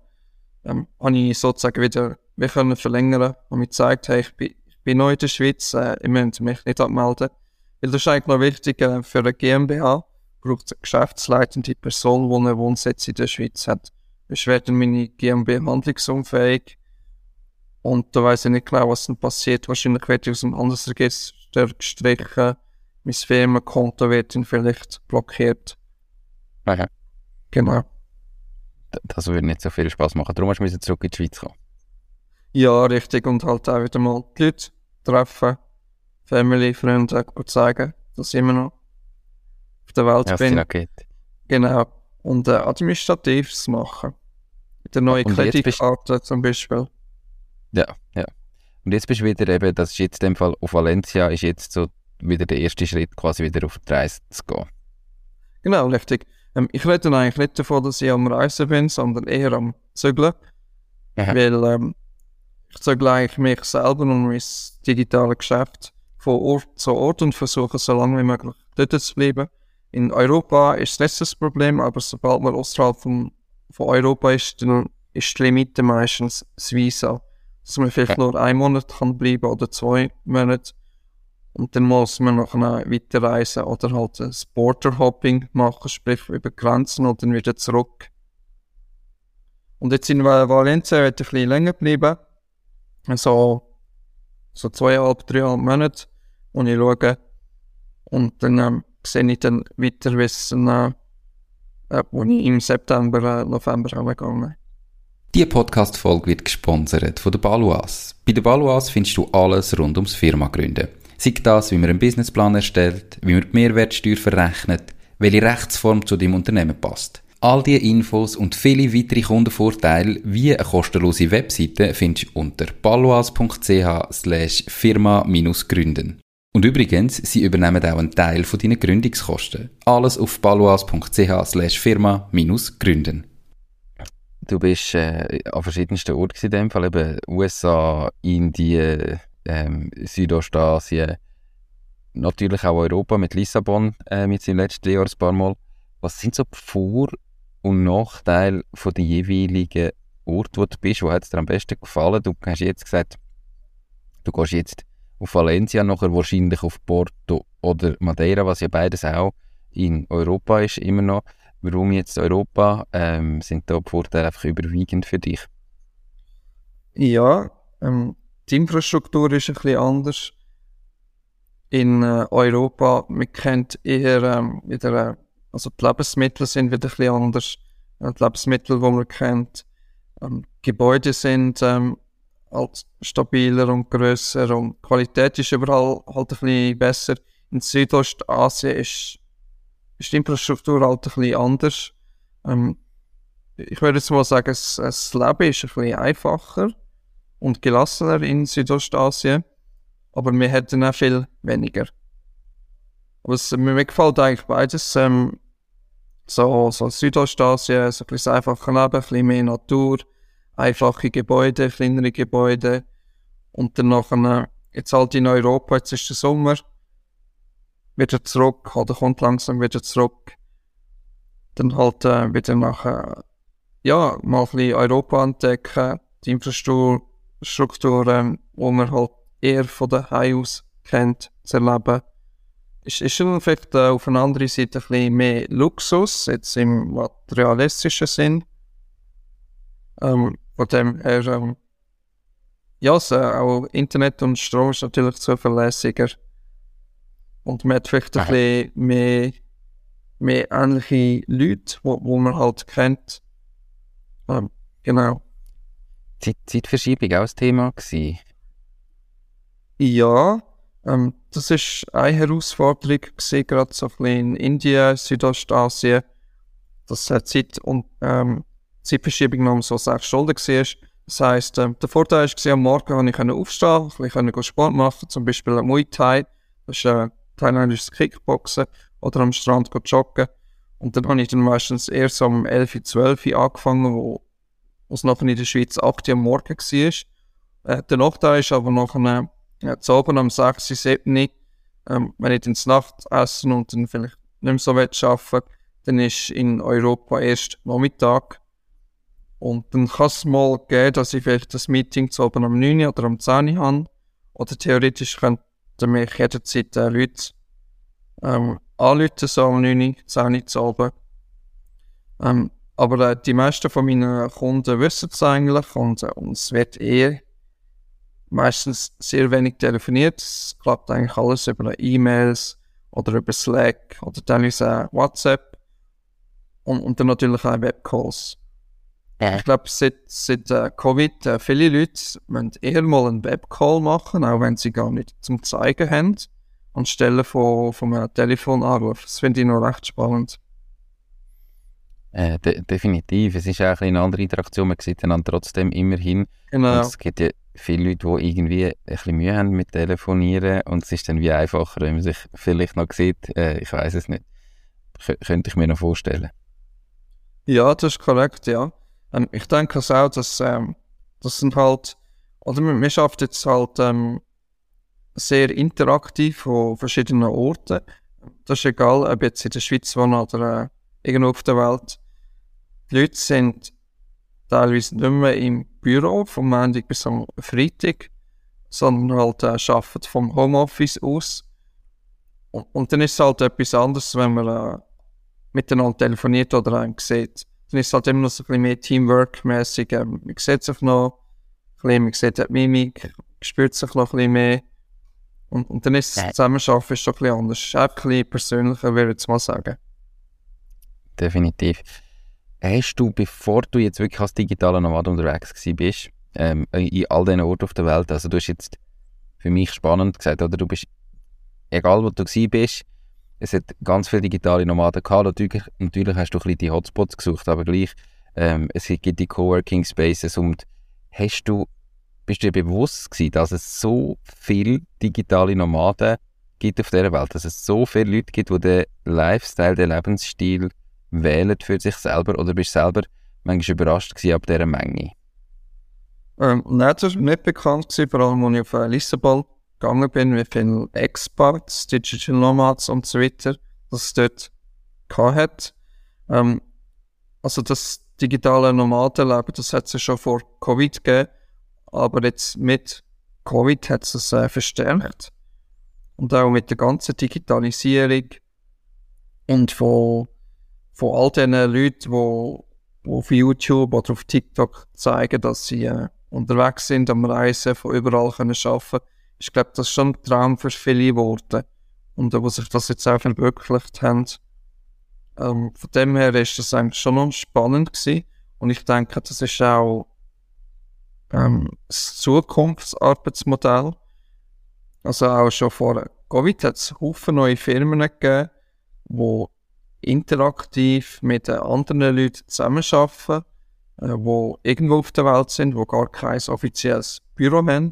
ähm, habe ich sozusagen wieder wir können verlängern und mir gezeigt, hey, ich bin, ich bin neu in der Schweiz, äh, ich möchte mich nicht abmelden. Weil das ist eigentlich noch wichtig äh, für eine GmbH, braucht eine geschäftsleitende Person, die einen Wohnsitz in der Schweiz hat. Ich werde meine GmbH handlungsunfähig und da weiß ich nicht genau, was dann passiert. Wahrscheinlich werde ich aus dem Handelsregister gestrichen, mein Firmenkonto wird dann vielleicht blockiert. Okay. Genau. Das würde nicht so viel Spaß machen. Darum musst du zurück in die Schweiz kommen. Ja, richtig. Und halt auch wieder mal die Leute treffen, Family, Freunde, und sagen, dass ich immer noch auf der Welt ja, bin. Geht. Genau. Und äh, Administratives machen. Mit der neuen Kreditkarte zum Beispiel. Ja, ja. Und jetzt bist du wieder eben, das ist jetzt in dem Fall auf Valencia, ist jetzt so wieder der erste Schritt, quasi wieder auf die Reise zu gehen. Genau, richtig. Ähm, ich rede eigentlich nicht davon, dass ich am Reisen bin, sondern eher am Zügeln. Aha. Weil ähm, ich zugleich mich selber und mein digitales Geschäft von Ort zu Ort und versuche so lange wie möglich dort zu bleiben. In Europa ist das das Problem, aber sobald man außerhalb von, von Europa ist, dann ist die Limite meistens das Visa. Dass man vielleicht nur einen Monat kann bleiben oder zwei Monate. Und dann muss man noch weiterreisen oder halt ein Border-Hopping machen, sprich über Grenzen und dann wieder zurück. Und jetzt in Valencia wird ein bisschen länger bleiben so, so zweieinhalb, dreieinhalb Monate, wo ich schaue. Und dann ähm, sehe ich dann weiter, wie es äh, äh, im September, äh, November angegangen Die Podcast-Folge wird gesponsert von der Baluas. Bei der Baluas findest du alles rund ums Firma gründen. Sei das, wie man einen Businessplan erstellt, wie man die Mehrwertsteuer verrechnet, welche Rechtsform zu dem Unternehmen passt. All diese Infos und viele weitere Kundenvorteile wie eine kostenlose Webseite findest du unter paloas.ch slash firma-gründen. Und übrigens, sie übernehmen auch einen Teil von deinen Gründungskosten. Alles auf paloas.ch slash firma-gründen. Du bist äh, an verschiedensten Orten in dem Fall, eben USA, Indien, ähm, Südostasien, natürlich auch Europa mit Lissabon äh, mit seinem letzten Jahr ein paar Mal. Was sind so die Vor- und Nachteile von den jeweiligen Orten, wo du bist? Wo hat es dir am besten gefallen? Du hast jetzt gesagt, du gehst jetzt auf Valencia, nachher wahrscheinlich auf Porto oder Madeira, was ja beides auch in Europa ist, immer noch. Warum jetzt Europa? Ähm, sind da die Vorteile einfach überwiegend für dich? Ja, ähm, die Infrastruktur ist ein bisschen anders. In äh, Europa, man kennt eher ähm, wieder, äh, also die Lebensmittel sind wieder ein bisschen anders. Die Lebensmittel, die man kennt. Ähm, Gebäude sind ähm, halt stabiler und grösser und die Qualität ist überall halt ein bisschen besser. In Südostasien ist, ist die Infrastruktur halt ein bisschen anders. Ähm, ich würde jetzt mal sagen, das, das Leben ist ein bisschen einfacher und gelassener in Südostasien, aber wir hätten auch viel weniger. Aber mir gefällt eigentlich beides. Ähm, so, so Südostasien, so ein bisschen einfacher Leben, ein bisschen mehr Natur, einfache Gebäude, kleinere Gebäude. Und dann nachher, jetzt halt in Europa, jetzt ist der Sommer, wieder zurück, oder kommt langsam wieder zurück. Dann halt äh, wieder nachher, ja, mal ein bisschen Europa entdecken, die Infrastruktur, man halt eher von daheim aus kennt, zu erleben. Ist, ist dann vielleicht auf einer anderen Seite ein bisschen mehr Luxus, jetzt im materialistischen Sinn. Ähm, von dem her, ähm, ja, so, auch Internet und Strom ist natürlich zuverlässiger. Und man hat vielleicht ein Aha. bisschen mehr, mehr ähnliche Leute, wo, wo man halt kennt. Ähm, genau. Zeit, Zeitverschiebung auch ein Thema gewesen. Ja, ähm, das ist eine Herausforderung gewesen, gerade so ein bisschen in Indien, Südostasien, dass äh, Zeit und ähm, Zeitverschiebung noch so sechs Stunden war. Das heisst, ähm, der Vorteil war, am Morgen konnte ich aufstehen, bisschen können Sport machen, zum Beispiel Muay Thai, das ist äh, thailändisches Kickboxen, oder am Strand joggen. Und dann habe ich dann meistens erst um 11, 12 Uhr angefangen, wo wo es nachher in der Schweiz 8 Uhr am Morgen war. Äh, der Nachteil ist aber nachher, äh, zu oben am 6, 7 Uhr, ähm, wenn ich dann zur Nacht essen und dann vielleicht nicht mehr so arbeiten dann ist in Europa erst Nachmittag. Und dann kann es mal geben, dass ich vielleicht das Meeting zu oben am 9 Uhr oder am 10 Uhr habe. Oder theoretisch könnten mich jederzeit äh, Leute ähm, anrufen, so am 9 Uhr, 10 Uhr zu oben. Ähm, aber äh, die meisten von meinen Kunden wissen es eigentlich und, äh, und es wird eher meistens sehr wenig telefoniert. Es klappt eigentlich alles über E-Mails oder über Slack oder teilweise WhatsApp und, und dann natürlich auch Webcalls. Ich glaube, seit, seit äh, Covid äh, viele Leute wollen eher mal einen Webcall machen, auch wenn sie gar nicht zum Zeigen haben, anstelle von, von einem Telefonanruf. Das finde ich noch recht spannend. Äh, de definitiv. Es ist auch ein eine andere Interaktion. Man sieht einander trotzdem immerhin. Genau. Und es gibt ja viele Leute, die irgendwie ein bisschen Mühe haben mit Telefonieren und es ist dann wie einfacher, wenn man sich vielleicht noch sieht. Äh, ich weiß es nicht. Kö könnte ich mir noch vorstellen. Ja, das ist korrekt, ja. Ähm, ich denke es auch, dass ähm, das sind halt, man, man schafft jetzt halt ähm, sehr interaktiv von verschiedenen Orten. Das ist egal, ob jetzt in der Schweiz wohnen oder äh, irgendwo auf der Welt. Die Leute sind teilweise nicht mehr im Büro vom Montag bis am Freitag, sondern halt äh, arbeiten vom Homeoffice aus. Und, und dann ist es halt etwas anderes, wenn man äh, miteinander telefoniert oder einen sieht. Dann ist es halt immer noch so ein bisschen mehr Teamwork-mäßig. Ähm, man sieht sich noch ein bisschen, man sieht die Mimik, spürt sich noch ein bisschen mehr. Und, und dann ist das. Zusammenarbeiten schon ein bisschen anders. Auch ein bisschen persönlicher, würde ich mal sagen. Definitiv. Hast du, bevor du jetzt wirklich als digitaler Nomad unterwegs bist, ähm, in all diesen Orten auf der Welt, also du hast jetzt für mich spannend gesagt, oder du bist egal wo du bist, es hat ganz viele digitale Nomaden gehabt. Natürlich, natürlich hast du ein die Hotspots gesucht, aber gleich, ähm, es gibt die Coworking Spaces und hast du, bist du dir bewusst gewesen, dass es so viele digitale Nomaden gibt auf dieser Welt, dass es so viele Leute gibt, die den Lifestyle, den Lebensstil wählen für sich selber oder bist du selber manchmal überrascht gewesen ab dieser Menge? Ähm, nein, das war nicht bekannt, gewesen, vor allem als ich auf äh, Lissabon gegangen bin, wie viele Expats, Digital Nomads und so weiter, dass es dort hat. Ähm, also das digitale Nomadenleben, das hat es ja schon vor Covid gegeben, aber jetzt mit Covid hat es äh, verstärkt. Und auch mit der ganzen Digitalisierung und von, von all den Leuten, die, die auf YouTube oder auf TikTok zeigen, dass sie äh, unterwegs sind, am Reisen, von überall können arbeiten ich glaube, das ist schon ein Traum für viele geworden. Und wo sich das jetzt auch verwirklicht haben. Ähm, von dem her ist das eigentlich schon noch spannend gewesen. Und ich denke, das ist auch ähm, das Zukunftsarbeitsmodell. Also auch schon vor Covid hat es Haufen neue Firmen gegeben, die interaktiv mit anderen Leuten zusammenarbeiten, äh, die irgendwo auf der Welt sind, die gar kein offizielles Büro haben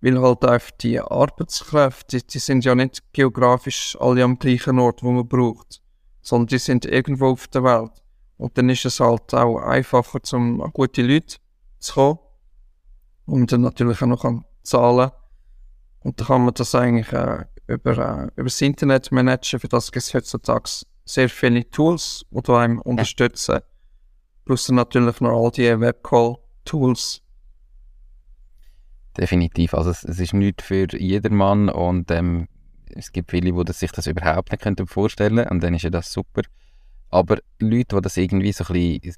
weil halt einfach die Arbeitskräfte, die, die sind ja nicht geografisch alle am gleichen Ort, wo man braucht, sondern die sind irgendwo auf der Welt. Und dann ist es halt auch einfacher, um an gute Leute zu kommen und dann natürlich auch noch an Zahlen. Und da kann man das eigentlich äh, über, äh, über das Internet managen. Für das gibt es heutzutage sehr viele Tools, die einem unterstützen. Plus dann natürlich noch all die Webcall-Tools, definitiv. Also es, es ist nicht für jedermann und ähm, es gibt viele, die sich das überhaupt nicht könnten vorstellen und dann ist ja das super. Aber Leute, die das irgendwie so ein bisschen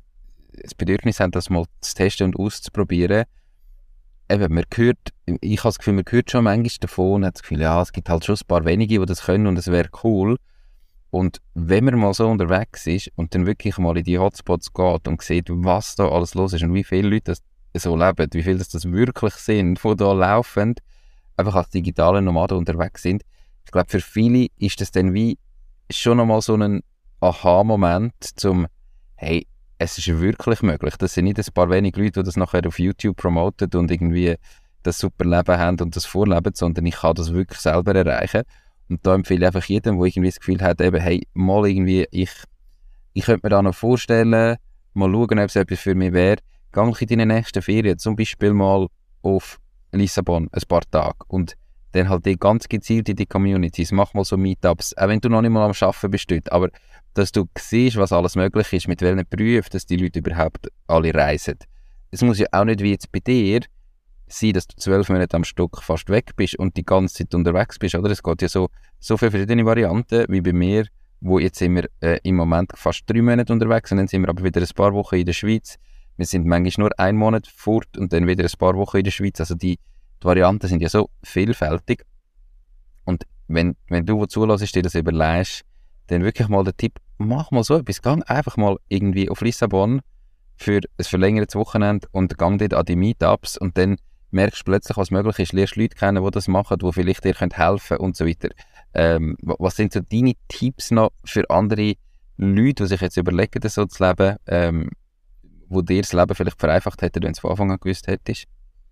das Bedürfnis haben, das mal zu testen und auszuprobieren, eben, man hört, ich habe das Gefühl, man hört schon manchmal davon und hat das Gefühl, ja, es gibt halt schon ein paar wenige, die das können und es wäre cool. Und wenn man mal so unterwegs ist und dann wirklich mal in die Hotspots geht und sieht, was da alles los ist und wie viele Leute das so leben, wie viele das, das wirklich sind, die da laufen, einfach als digitale Nomaden unterwegs sind. Ich glaube, für viele ist das dann wie schon nochmal so ein Aha-Moment zum, hey, es ist wirklich möglich. Das sind nicht ein paar wenige Leute, die das nachher auf YouTube promoten und irgendwie das super Leben haben und das vorleben, sondern ich kann das wirklich selber erreichen. Und da empfehle ich einfach jedem, der irgendwie das Gefühl hat, eben, hey, mal irgendwie, ich, ich könnte mir da noch vorstellen, mal schauen, ob es etwas für mich wäre, geh in deine nächsten Ferien zum Beispiel mal auf Lissabon ein paar Tage. Und dann halt die ganz gezielt in die Communities, mach mal so Meetups, auch wenn du noch nicht mal am Arbeiten bist dort, aber dass du siehst, was alles möglich ist, mit welchen Berufen, dass die Leute überhaupt alle reisen. Es muss ja auch nicht wie jetzt bei dir sein, dass du zwölf Monate am Stück fast weg bist und die ganze Zeit unterwegs bist, oder? Es geht ja so, so viele verschiedene Varianten, wie bei mir, wo jetzt sind wir äh, im Moment fast drei Monate unterwegs und dann sind wir aber wieder ein paar Wochen in der Schweiz wir sind manchmal nur einen Monat fort und dann wieder ein paar Wochen in der Schweiz. Also die, die Varianten sind ja so vielfältig. Und wenn, wenn du, wo zulässt, dir das überlegst, dann wirklich mal der Tipp, mach mal so etwas. Gang einfach mal irgendwie auf Lissabon für ein verlängertes Wochenende und gang dort an die Meetups und dann merkst du plötzlich, was möglich ist, lernst Leute kennen, die das machen, die vielleicht dir helfen können und so weiter. Ähm, was sind so deine Tipps noch für andere Leute, die sich jetzt überlegen, das so zu leben? Ähm, wo dir das Leben vielleicht vereinfacht hätte, wenn du es von Anfang an gewusst hättest?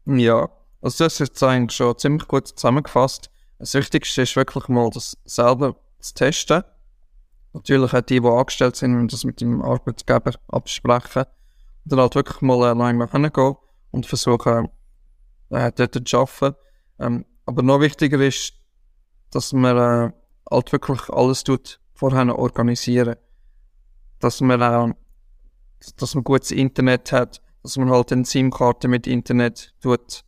Ja, also das ist jetzt eigentlich schon ziemlich gut zusammengefasst. Das Wichtigste ist wirklich mal, das selber zu testen. Natürlich auch die, die angestellt sind, wenn das mit dem Arbeitgeber absprechen. Und dann halt wirklich mal alleine hingehen und versuchen, äh, dort arbeiten. Ähm, aber noch wichtiger ist, dass man äh, halt wirklich alles tut, vorher organisieren. Dass man äh, dass man gutes Internet hat, dass man halt eine SIM-Karte mit Internet tut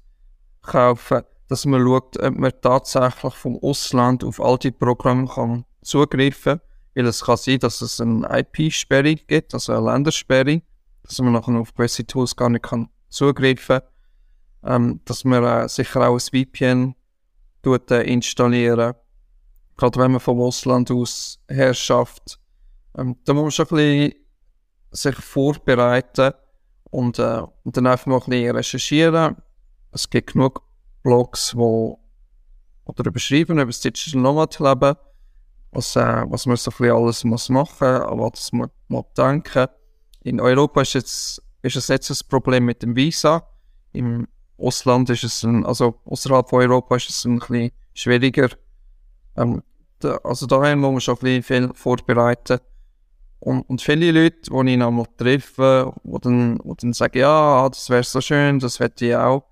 kaufen, dass man schaut, ob man tatsächlich vom Ausland auf all die Programme kann zugreifen, weil es kann sein, dass es eine IP-Sperre gibt, also eine Ländersperre, dass man nachher auf gewisse Tools gar nicht kann zugreifen, ähm, dass man äh, sicher auch ein VPN tut, äh, installieren, gerade wenn man vom Ausland aus herrschaft. Ähm, da muss man schon ein bisschen sich vorbereiten und, äh, und dann einfach mal ein bisschen recherchieren. Es gibt genug Blogs, wo, oder überschreiben, über das Digital Nomad leben, was, äh, was man so bisschen alles muss machen, an was man muss denken. In Europa ist jetzt, ist es jetzt ein Problem mit dem Visa. Im Ausland ist es, ein, also außerhalb von Europa ist es ein bisschen schwieriger. Ähm, da, also daher muss man schon ein bisschen viel vorbereiten. Und, und viele Leute, die ich noch mal treffe, die dann, die dann sagen, ja, das wäre so schön, das hätte ich auch,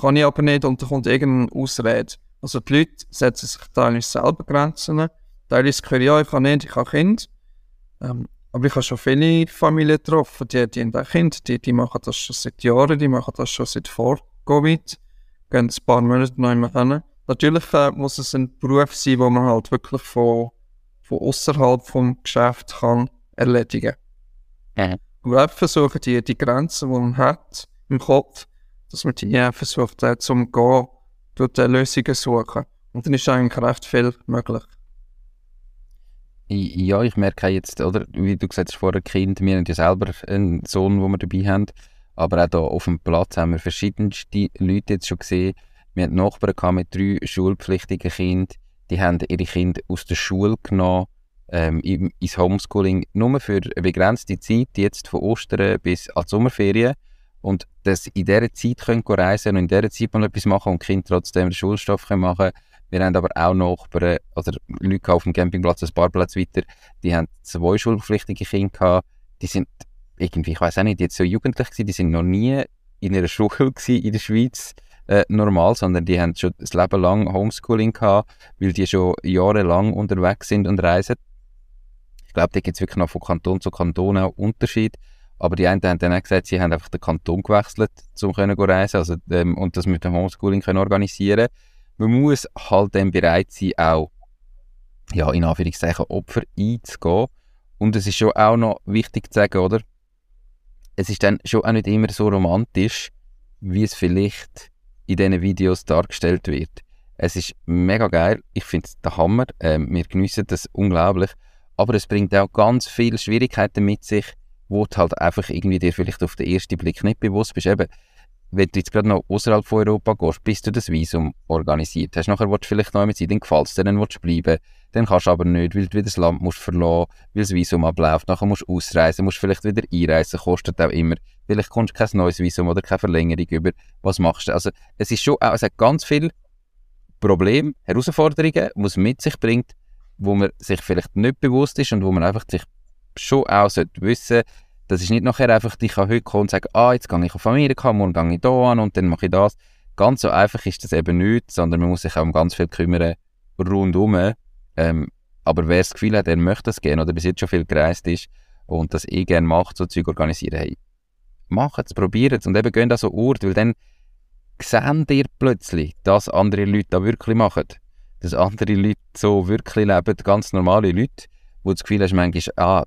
kann ich aber nicht und da kommt irgendeine Ausrede. Also die Leute setzen sich teilweise selber Grenzen. Teilweise hören, ja, ich kann nicht, ich habe Kind. Ähm, aber ich habe schon viele Familien getroffen, die, die haben auch Kinder, die, die machen das schon seit Jahren, die machen das schon seit vor Covid, gehen ein paar Monate noch immer hin. Natürlich äh, muss es ein Beruf sein, wo man halt wirklich von, von außerhalb vom Geschäft kann erledigen. Mhm. Aber auch versuchen, die, die Grenzen, die man hat im Kopf, dass man die äh, versucht äh, zum Gehen, dort äh, Lösungen suchen. Und dann ist eigentlich recht viel möglich. Ja, ich merke jetzt, oder, wie du gesagt hast vorher, Kind, wir haben ja selber einen Sohn, den wir dabei haben, aber auch hier auf dem Platz haben wir verschiedenste Leute jetzt schon gesehen. Wir hatten Nachbarn mit drei schulpflichtigen Kindern, die haben ihre Kinder aus der Schule genommen, ähm, ins Homeschooling, nur für eine begrenzte Zeit, jetzt von Ostern bis an die Sommerferien. Und dass in dieser Zeit können reisen und in dieser Zeit mal etwas machen und Kinder trotzdem den Schulstoff können machen Wir haben aber auch Nachbarn, oder Leute auf dem Campingplatz, ein paar Plätze weiter, die haben zwei schulpflichtige Kinder gehabt. Die sind irgendwie, ich weiß auch nicht, jetzt so jugendlich gewesen, die sind noch nie in einer *laughs* Schule in der Schweiz äh, normal, sondern die haben schon das Leben lang Homeschooling gehabt, weil die schon jahrelang unterwegs sind und reisen. Ich glaube, da gibt es wirklich noch von Kanton zu Kanton auch Unterschied. Aber die einen haben dann auch gesagt, sie haben einfach den Kanton gewechselt, um können reisen also, ähm, und das mit dem Homeschooling können organisieren Man muss halt dann bereit sein, auch ja, in Anführungszeichen Opfer einzugehen. Und es ist schon auch noch wichtig zu sagen, oder? Es ist dann schon auch nicht immer so romantisch, wie es vielleicht in diesen Videos dargestellt wird. Es ist mega geil, ich finde es der Hammer, ähm, wir geniessen das unglaublich, aber es bringt auch ganz viele Schwierigkeiten mit sich, wo du halt einfach irgendwie dir vielleicht auf den ersten Blick nicht bewusst bist. Eben, wenn du jetzt gerade noch außerhalb von Europa gehst, bis du das Visum organisiert hast, nachher willst du vielleicht noch mit sein, dann gefällt es dir, dann du bleiben, dann kannst du aber nicht, weil du wieder das Land musst verlassen, weil das Visum abläuft, nachher musst du ausreisen, musst vielleicht wieder einreisen, kostet auch immer, vielleicht kommst du kein neues Visum oder keine Verlängerung über, was machst du? Also es ist schon, es hat ganz viele Probleme, Herausforderungen, die es mit sich bringt, wo man sich vielleicht nicht bewusst ist und wo man einfach sich schon auch sollte wissen das ist nicht nachher einfach, ich kann heute kommen und sagen, ah, jetzt gehe ich auf Amerika, morgen gehe ich hier an und dann mache ich das. Ganz so einfach ist das eben nicht, sondern man muss sich auch um ganz viel kümmern rundum. Ähm, aber wer das Gefühl hat, er möchte das gerne oder bis jetzt schon viel gereist ist und das eh gerne macht, so Zeug organisieren, hey, macht es, probiert es und eben gehen an so Ort, weil dann sehen ihr plötzlich, dass andere Leute da wirklich machen. Dass andere Leute so wirklich leben, ganz normale Leute, wo das Gefühl hast, manchmal, ah,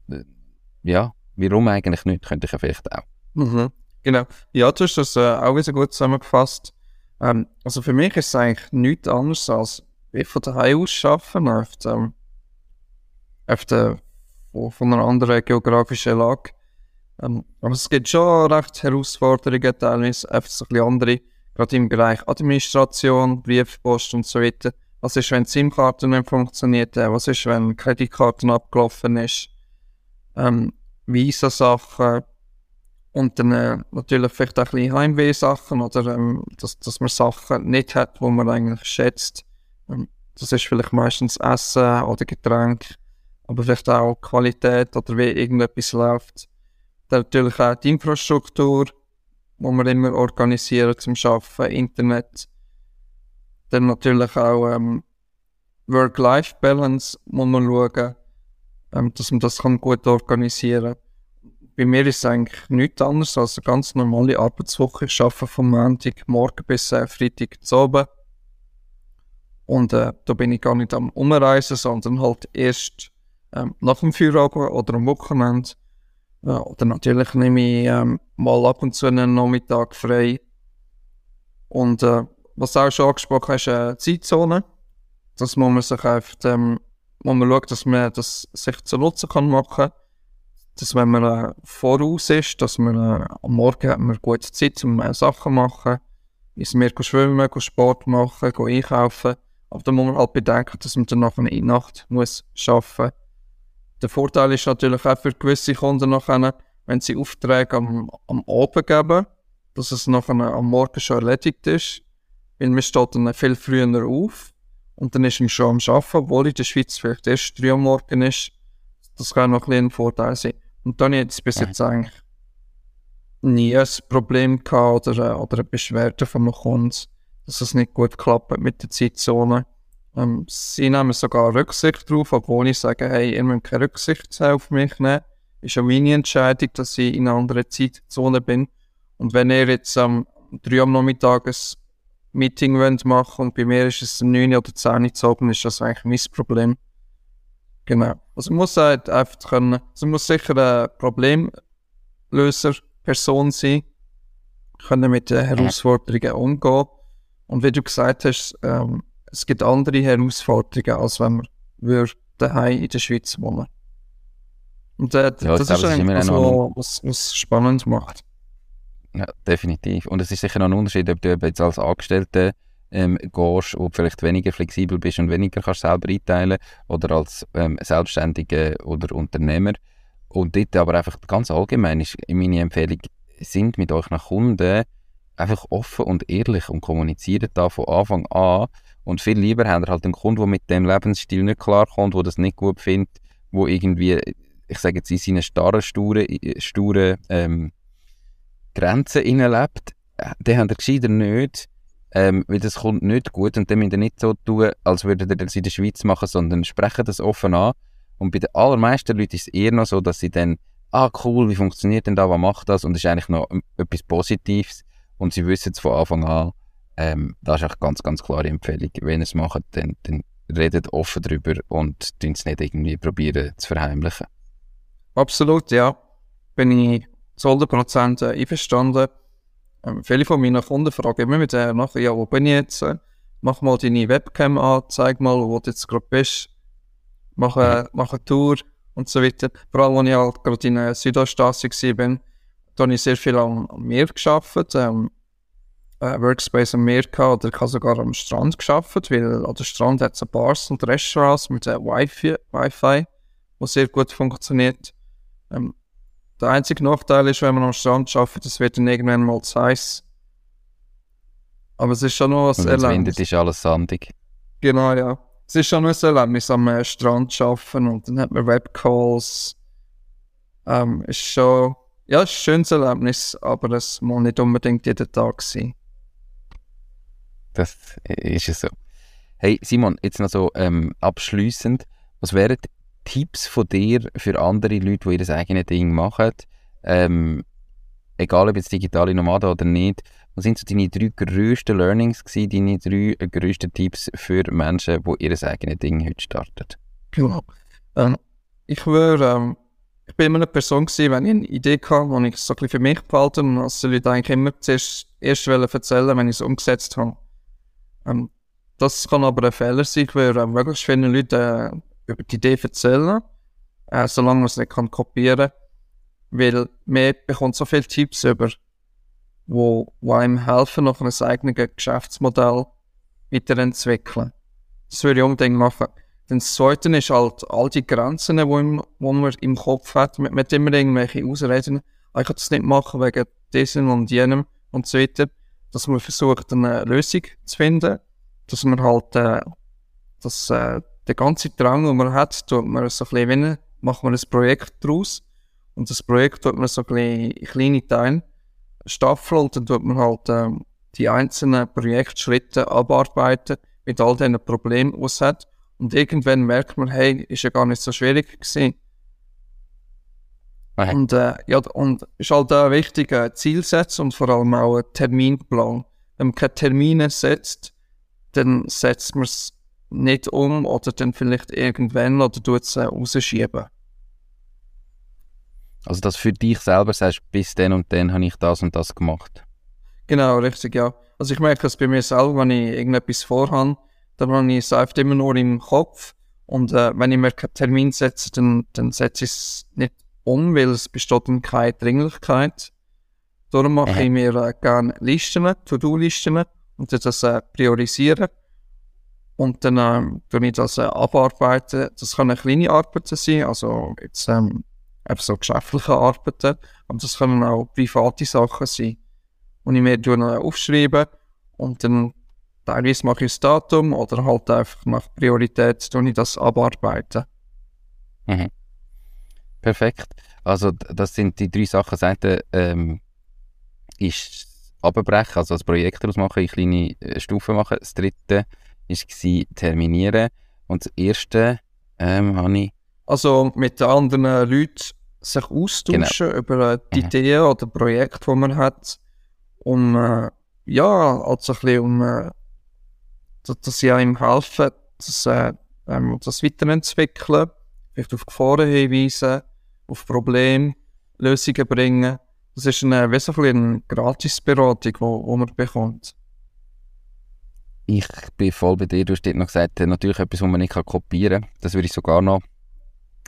ja, warum eigentlich nicht, könnte ich ja vielleicht auch. Mhm. Genau. Ja, du hast das äh, auch wieder gut zusammengefasst. Ähm, also für mich ist es eigentlich nichts anderes als wie von daheim aus arbeiten, auf, dem, auf der, von einer anderen geografischen Lage. Ähm, aber es gibt schon recht Herausforderungen, teilweise einfach so ein bisschen andere, gerade im Bereich Administration, Briefpost und so weiter. Was ist, wenn die SIM-Karte nicht funktioniert? Was ist, wenn die Kreditkarte abgelaufen ist? Ähm, Visa-Sachen und dann äh, natürlich vielleicht auch ein bisschen Heimweh-Sachen oder ähm, dass, dass man Sachen nicht hat, wo man eigentlich schätzt. Ähm, das ist vielleicht meistens Essen oder Getränk, aber vielleicht auch Qualität oder wie irgendetwas läuft. Dann natürlich auch die Infrastruktur, wo wir immer organisieren zum Arbeiten, Internet. Dann natürlich auch ähm, Work-Life-Balance muss man schauen ähm, dass man das kann gut organisieren kann. Bei mir ist es eigentlich nichts anderes als eine ganz normale Arbeitswoche. Ich arbeite vom Montag morgen bis äh, Freitag zu oben. Und äh, da bin ich gar nicht am Umreisen, sondern halt erst ähm, nach dem Feierabend oder am Wochenende. Äh, oder natürlich nehme ich ähm, mal ab und zu einen Nachmittag frei. Und äh, was du auch schon angesprochen hast, äh, Zeitzone. Das muss man sich einfach ähm, wo man schaut, dass man das sich zu Nutzen kann machen dass wenn man äh, voraus ist, dass man äh, am Morgen hat man gute Zeit, um äh, Sachen zu machen. ins Meer schwimmen, Sport machen, einkaufen. Aber da muss man halt bedenken, dass man dann nachher in der Nacht muss arbeiten muss. Der Vorteil ist natürlich auch für gewisse Kunden nachher, wenn sie Aufträge am, am Abend geben, dass es nachher am Morgen schon erledigt ist. Weil man steht dann viel früher auf und dann ist man schon am Arbeiten, obwohl in der Schweiz vielleicht erst drei am Morgen ist. Das kann noch ein, ein Vorteil sein. Und dann jetzt bis jetzt eigentlich nie ein Problem gehabt oder, oder eine Beschwerde von einem Kunden, dass es nicht gut klappt mit der Zeitzone. Ähm, sie nehmen sogar Rücksicht drauf, obwohl ich sage, hey, ihr müsst keine Rücksicht auf mich nehmen. Ist ja meine Entscheidung, dass ich in einer anderen Zeitzone bin. Und wenn ihr jetzt am ähm, 3 am Nachmittag ein Meeting wollt machen und bei mir ist es um 9 oder 10 Uhr zu oben, ist das eigentlich mein Problem. Genau. Also man muss halt einfach können, also man muss sicher ein Problemlöser-Person sein, können mit den Herausforderungen umgehen. Und wie du gesagt hast, ähm, es gibt andere Herausforderungen, als wenn man daheim in der Schweiz wohnen Und äh, ja, das ist eigentlich das, was, was spannend macht. Ja, definitiv. Und es ist sicher noch ein Unterschied, ob du jetzt als Angestellter ähm, gehst, wo du vielleicht weniger flexibel bist und weniger kannst selber einteilen oder als ähm, Selbstständiger oder Unternehmer. Und dort aber einfach ganz allgemein ist meine Empfehlung, sind mit euch nach Kunden einfach offen und ehrlich und kommuniziert da von Anfang an. Und viel lieber haben halt einen Kunden, der mit dem Lebensstil nicht klarkommt, der das nicht gut findet, wo irgendwie, ich sage jetzt, in seinen starren, sturen, sturen ähm, Grenzen lebt. Den haben ihr gescheiter nicht, ähm, weil das kommt nicht gut und dann müsst ihr nicht so tun, als würdet ihr das in der Schweiz machen, sondern sprechen das offen an. Und bei den allermeisten Leuten ist es eher noch so, dass sie dann, ah cool, wie funktioniert denn da, was macht das? Und das ist eigentlich noch etwas Positives und sie wissen es von Anfang an, ähm, das ist auch ganz, ganz klare Empfehlung. Wenn ihr es macht, dann, dann redet offen darüber und es nicht irgendwie probieren zu verheimlichen. Absolut, ja. Bin ich zu 100% einverstanden. Ähm, viele von meinen Kunden fragen immer wieder nach, ja, wo bin ich jetzt? Mach mal deine Webcam an, zeig mal, wo du jetzt gerade bist. Mach, äh, mach eine Tour und so weiter. Vor allem, als ich halt gerade in der Südostasien war, da habe ich sehr viel am, am Meer gearbeitet, ähm, äh, Workspace am Meer gehabt, oder ich habe sogar am Strand gearbeitet, weil an der Strand hat es Bars und Restaurants mit äh, Wi-Fi, Wi-Fi, was sehr gut funktioniert. Ähm, der einzige Nachteil ist, wenn man am Strand arbeitet, es wird dann irgendwann mal zu heiß. Aber es ist schon noch ein Erlebnis. Wenn es ist alles sandig. Genau, ja. Es ist schon noch ein Erlebnis am äh, Strand arbeiten und dann hat man Webcalls. Ähm, ist schon ja, ist ein schönes Erlebnis, aber es muss nicht unbedingt jeden Tag sein. Das ist es so. Hey Simon, jetzt noch so ähm, abschließend, was wären Tipps von dir für andere Leute, die ihr eigenes Ding machen? Ähm, egal ob jetzt digitale Nomaden oder nicht, was sind so deine drei grössten Learnings gewesen, deine drei grössten Tipps für Menschen, die ihr eigenes Ding heute starten? Genau. Ähm, ich würde ähm, ich bin immer eine Person gewesen, wenn ich eine Idee hatte, die ich so ein für mich behalten und als die Leute eigentlich immer zuerst erst erzählen wenn ich es umgesetzt habe. Ähm, das kann aber ein Fehler sein, weil äh, möglichst viele Leute über die Idee erzählen, äh, solange man es nicht kann kopieren Weil man bekommt so viele Tipps über, wo, wo einem helfen, noch ein eigenes Geschäftsmodell weiterentwickeln. Das würde ich unbedingt machen. Dann das Zweite ist halt all die Grenzen, die, im, die man im Kopf hat. Man, hat immer irgendwelche Ausreden. Ah, ich kann das nicht machen wegen diesem und jenem und so weiter. Dass man versucht, eine Lösung zu finden. Dass man halt, äh, dass, äh, der ganze Drang, den man hat, tut man so ein bisschen, macht man ein Projekt daraus. Und das Projekt tut man so ein bisschen in kleine Teile staffeln und dann tut man halt äh, die einzelnen Projektschritte abarbeiten mit all den Problemen, die es hat. Und irgendwann merkt man, hey, ist ja gar nicht so schwierig gewesen. Okay. Und, äh, ja, und ist halt auch wichtig, ein Ziel setzen und vor allem auch einen Terminplan. Wenn man keine Termine setzt, dann setzt man es nicht um oder dann vielleicht irgendwann oder tut es äh, rausschieben. Also, dass für dich selber sagst, bis dann und dann habe ich das und das gemacht. Genau, richtig, ja. Also ich merke es bei mir selber, wenn ich irgendetwas vorhabe, dann habe ich es einfach immer nur im Kopf. Und äh, wenn ich mir keinen Termin setze, dann, dann setze ich es nicht um, weil es besteht dann keine Dringlichkeit. Darum mache Aha. ich mir äh, gerne Listen, To-Do-Listen und das äh, priorisieren. Und dann ähm, tue ich das äh, abarbeiten. Das können kleine Arbeiten sein, also jetzt ähm, eben so geschäftliche Arbeiten, aber das können auch private Sachen sein. Und ich mir tue, äh, aufschreiben und dann teilweise mache ich das Datum oder halt einfach nach Priorität tue ich das abarbeiten. Mhm. Perfekt. Also das sind die drei Sachen. Das eine ähm, ist abbrechen, also das Projekt daraus machen, in kleine äh, Stufen machen. Das dritte war terminieren. Und das erste ähm, habe ich... Also mit anderen Leuten sich austauschen genau. über die mhm. Ideen oder Projekte, die man hat, um äh, ja, also ein bisschen um äh, dass sie ihm helfen, das, äh, ähm, das weiterentwickeln, vielleicht auf Gefahren hinweisen, auf Probleme, Lösungen bringen. Das ist eine, wesentlich eine Gratisberatung, die man bekommt. Ich bin voll bei dir. Du hast dort noch gesagt, äh, natürlich etwas, was man nicht kopieren kann. Das würde ich sogar noch,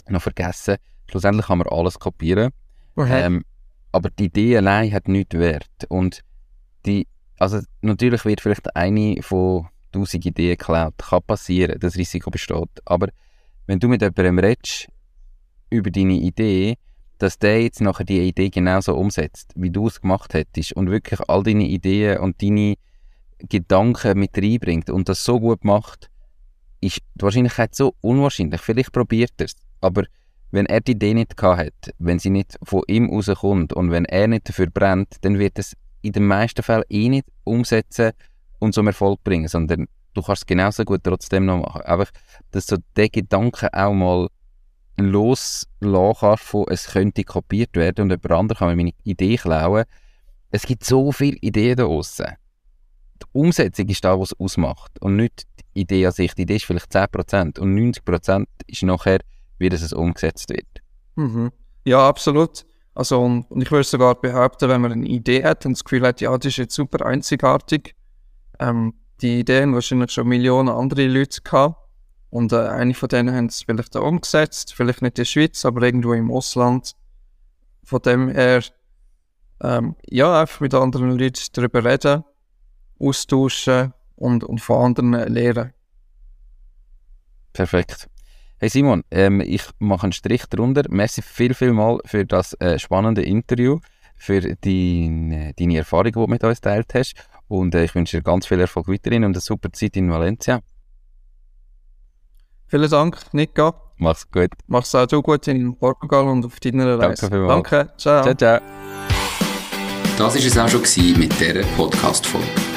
noch vergessen. Schlussendlich kann man alles kopieren. Okay. Ähm, aber die Idee allein hat nichts Wert. Und die, also natürlich wird vielleicht eine von tausend Ideen geklaut. Kann passieren, das Risiko besteht. Aber wenn du mit jemandem redest über deine Idee, dass der jetzt nachher die Idee genauso umsetzt, wie du es gemacht hättest und wirklich all deine Ideen und deine Gedanken mit reinbringt und das so gut macht, ist die Wahrscheinlichkeit so unwahrscheinlich. Vielleicht probiert er es, aber wenn er die Idee nicht hat, wenn sie nicht von ihm rauskommt und wenn er nicht dafür brennt, dann wird es in den meisten Fällen eh nicht umsetzen und zum Erfolg bringen, sondern du kannst es genauso gut trotzdem noch machen. Einfach, dass du den Gedanken auch mal loslassen kannst von, es könnte kopiert werden und jemand anderes kann mir meine Idee klauen. Es gibt so viele Ideen da draussen. Die Umsetzung ist da, was es ausmacht und nicht die Idee an sich. Die Idee ist vielleicht 10% und 90% ist nachher, wie das umgesetzt wird. Mhm. Ja, absolut. Also, und, ich würde sogar behaupten, wenn man eine Idee hat und das Gefühl hat, ja, das ist jetzt super einzigartig, ähm, die Ideen wahrscheinlich schon Millionen andere Leute gehabt. Und äh, eine von denen haben es vielleicht auch umgesetzt, vielleicht nicht in der Schweiz, aber irgendwo im Ausland. Von dem her, ähm, ja, einfach mit anderen Leuten darüber reden, austauschen und, und von anderen lernen. Perfekt. Hey Simon, ähm, ich mache einen Strich drunter. Merci viel, viel mal für das äh, spannende Interview, für die, deine Erfahrung, die du mit uns geteilt hast. Und äh, ich wünsche dir ganz viel Erfolg weiterhin und eine super Zeit in Valencia. Vielen Dank, Nico. Mach's gut. Mach's auch so gut in Portugal und auf deiner Reise. Danke vielmals. Danke, ciao. Ciao, ciao. Das war es auch schon mit dieser Podcast-Folge.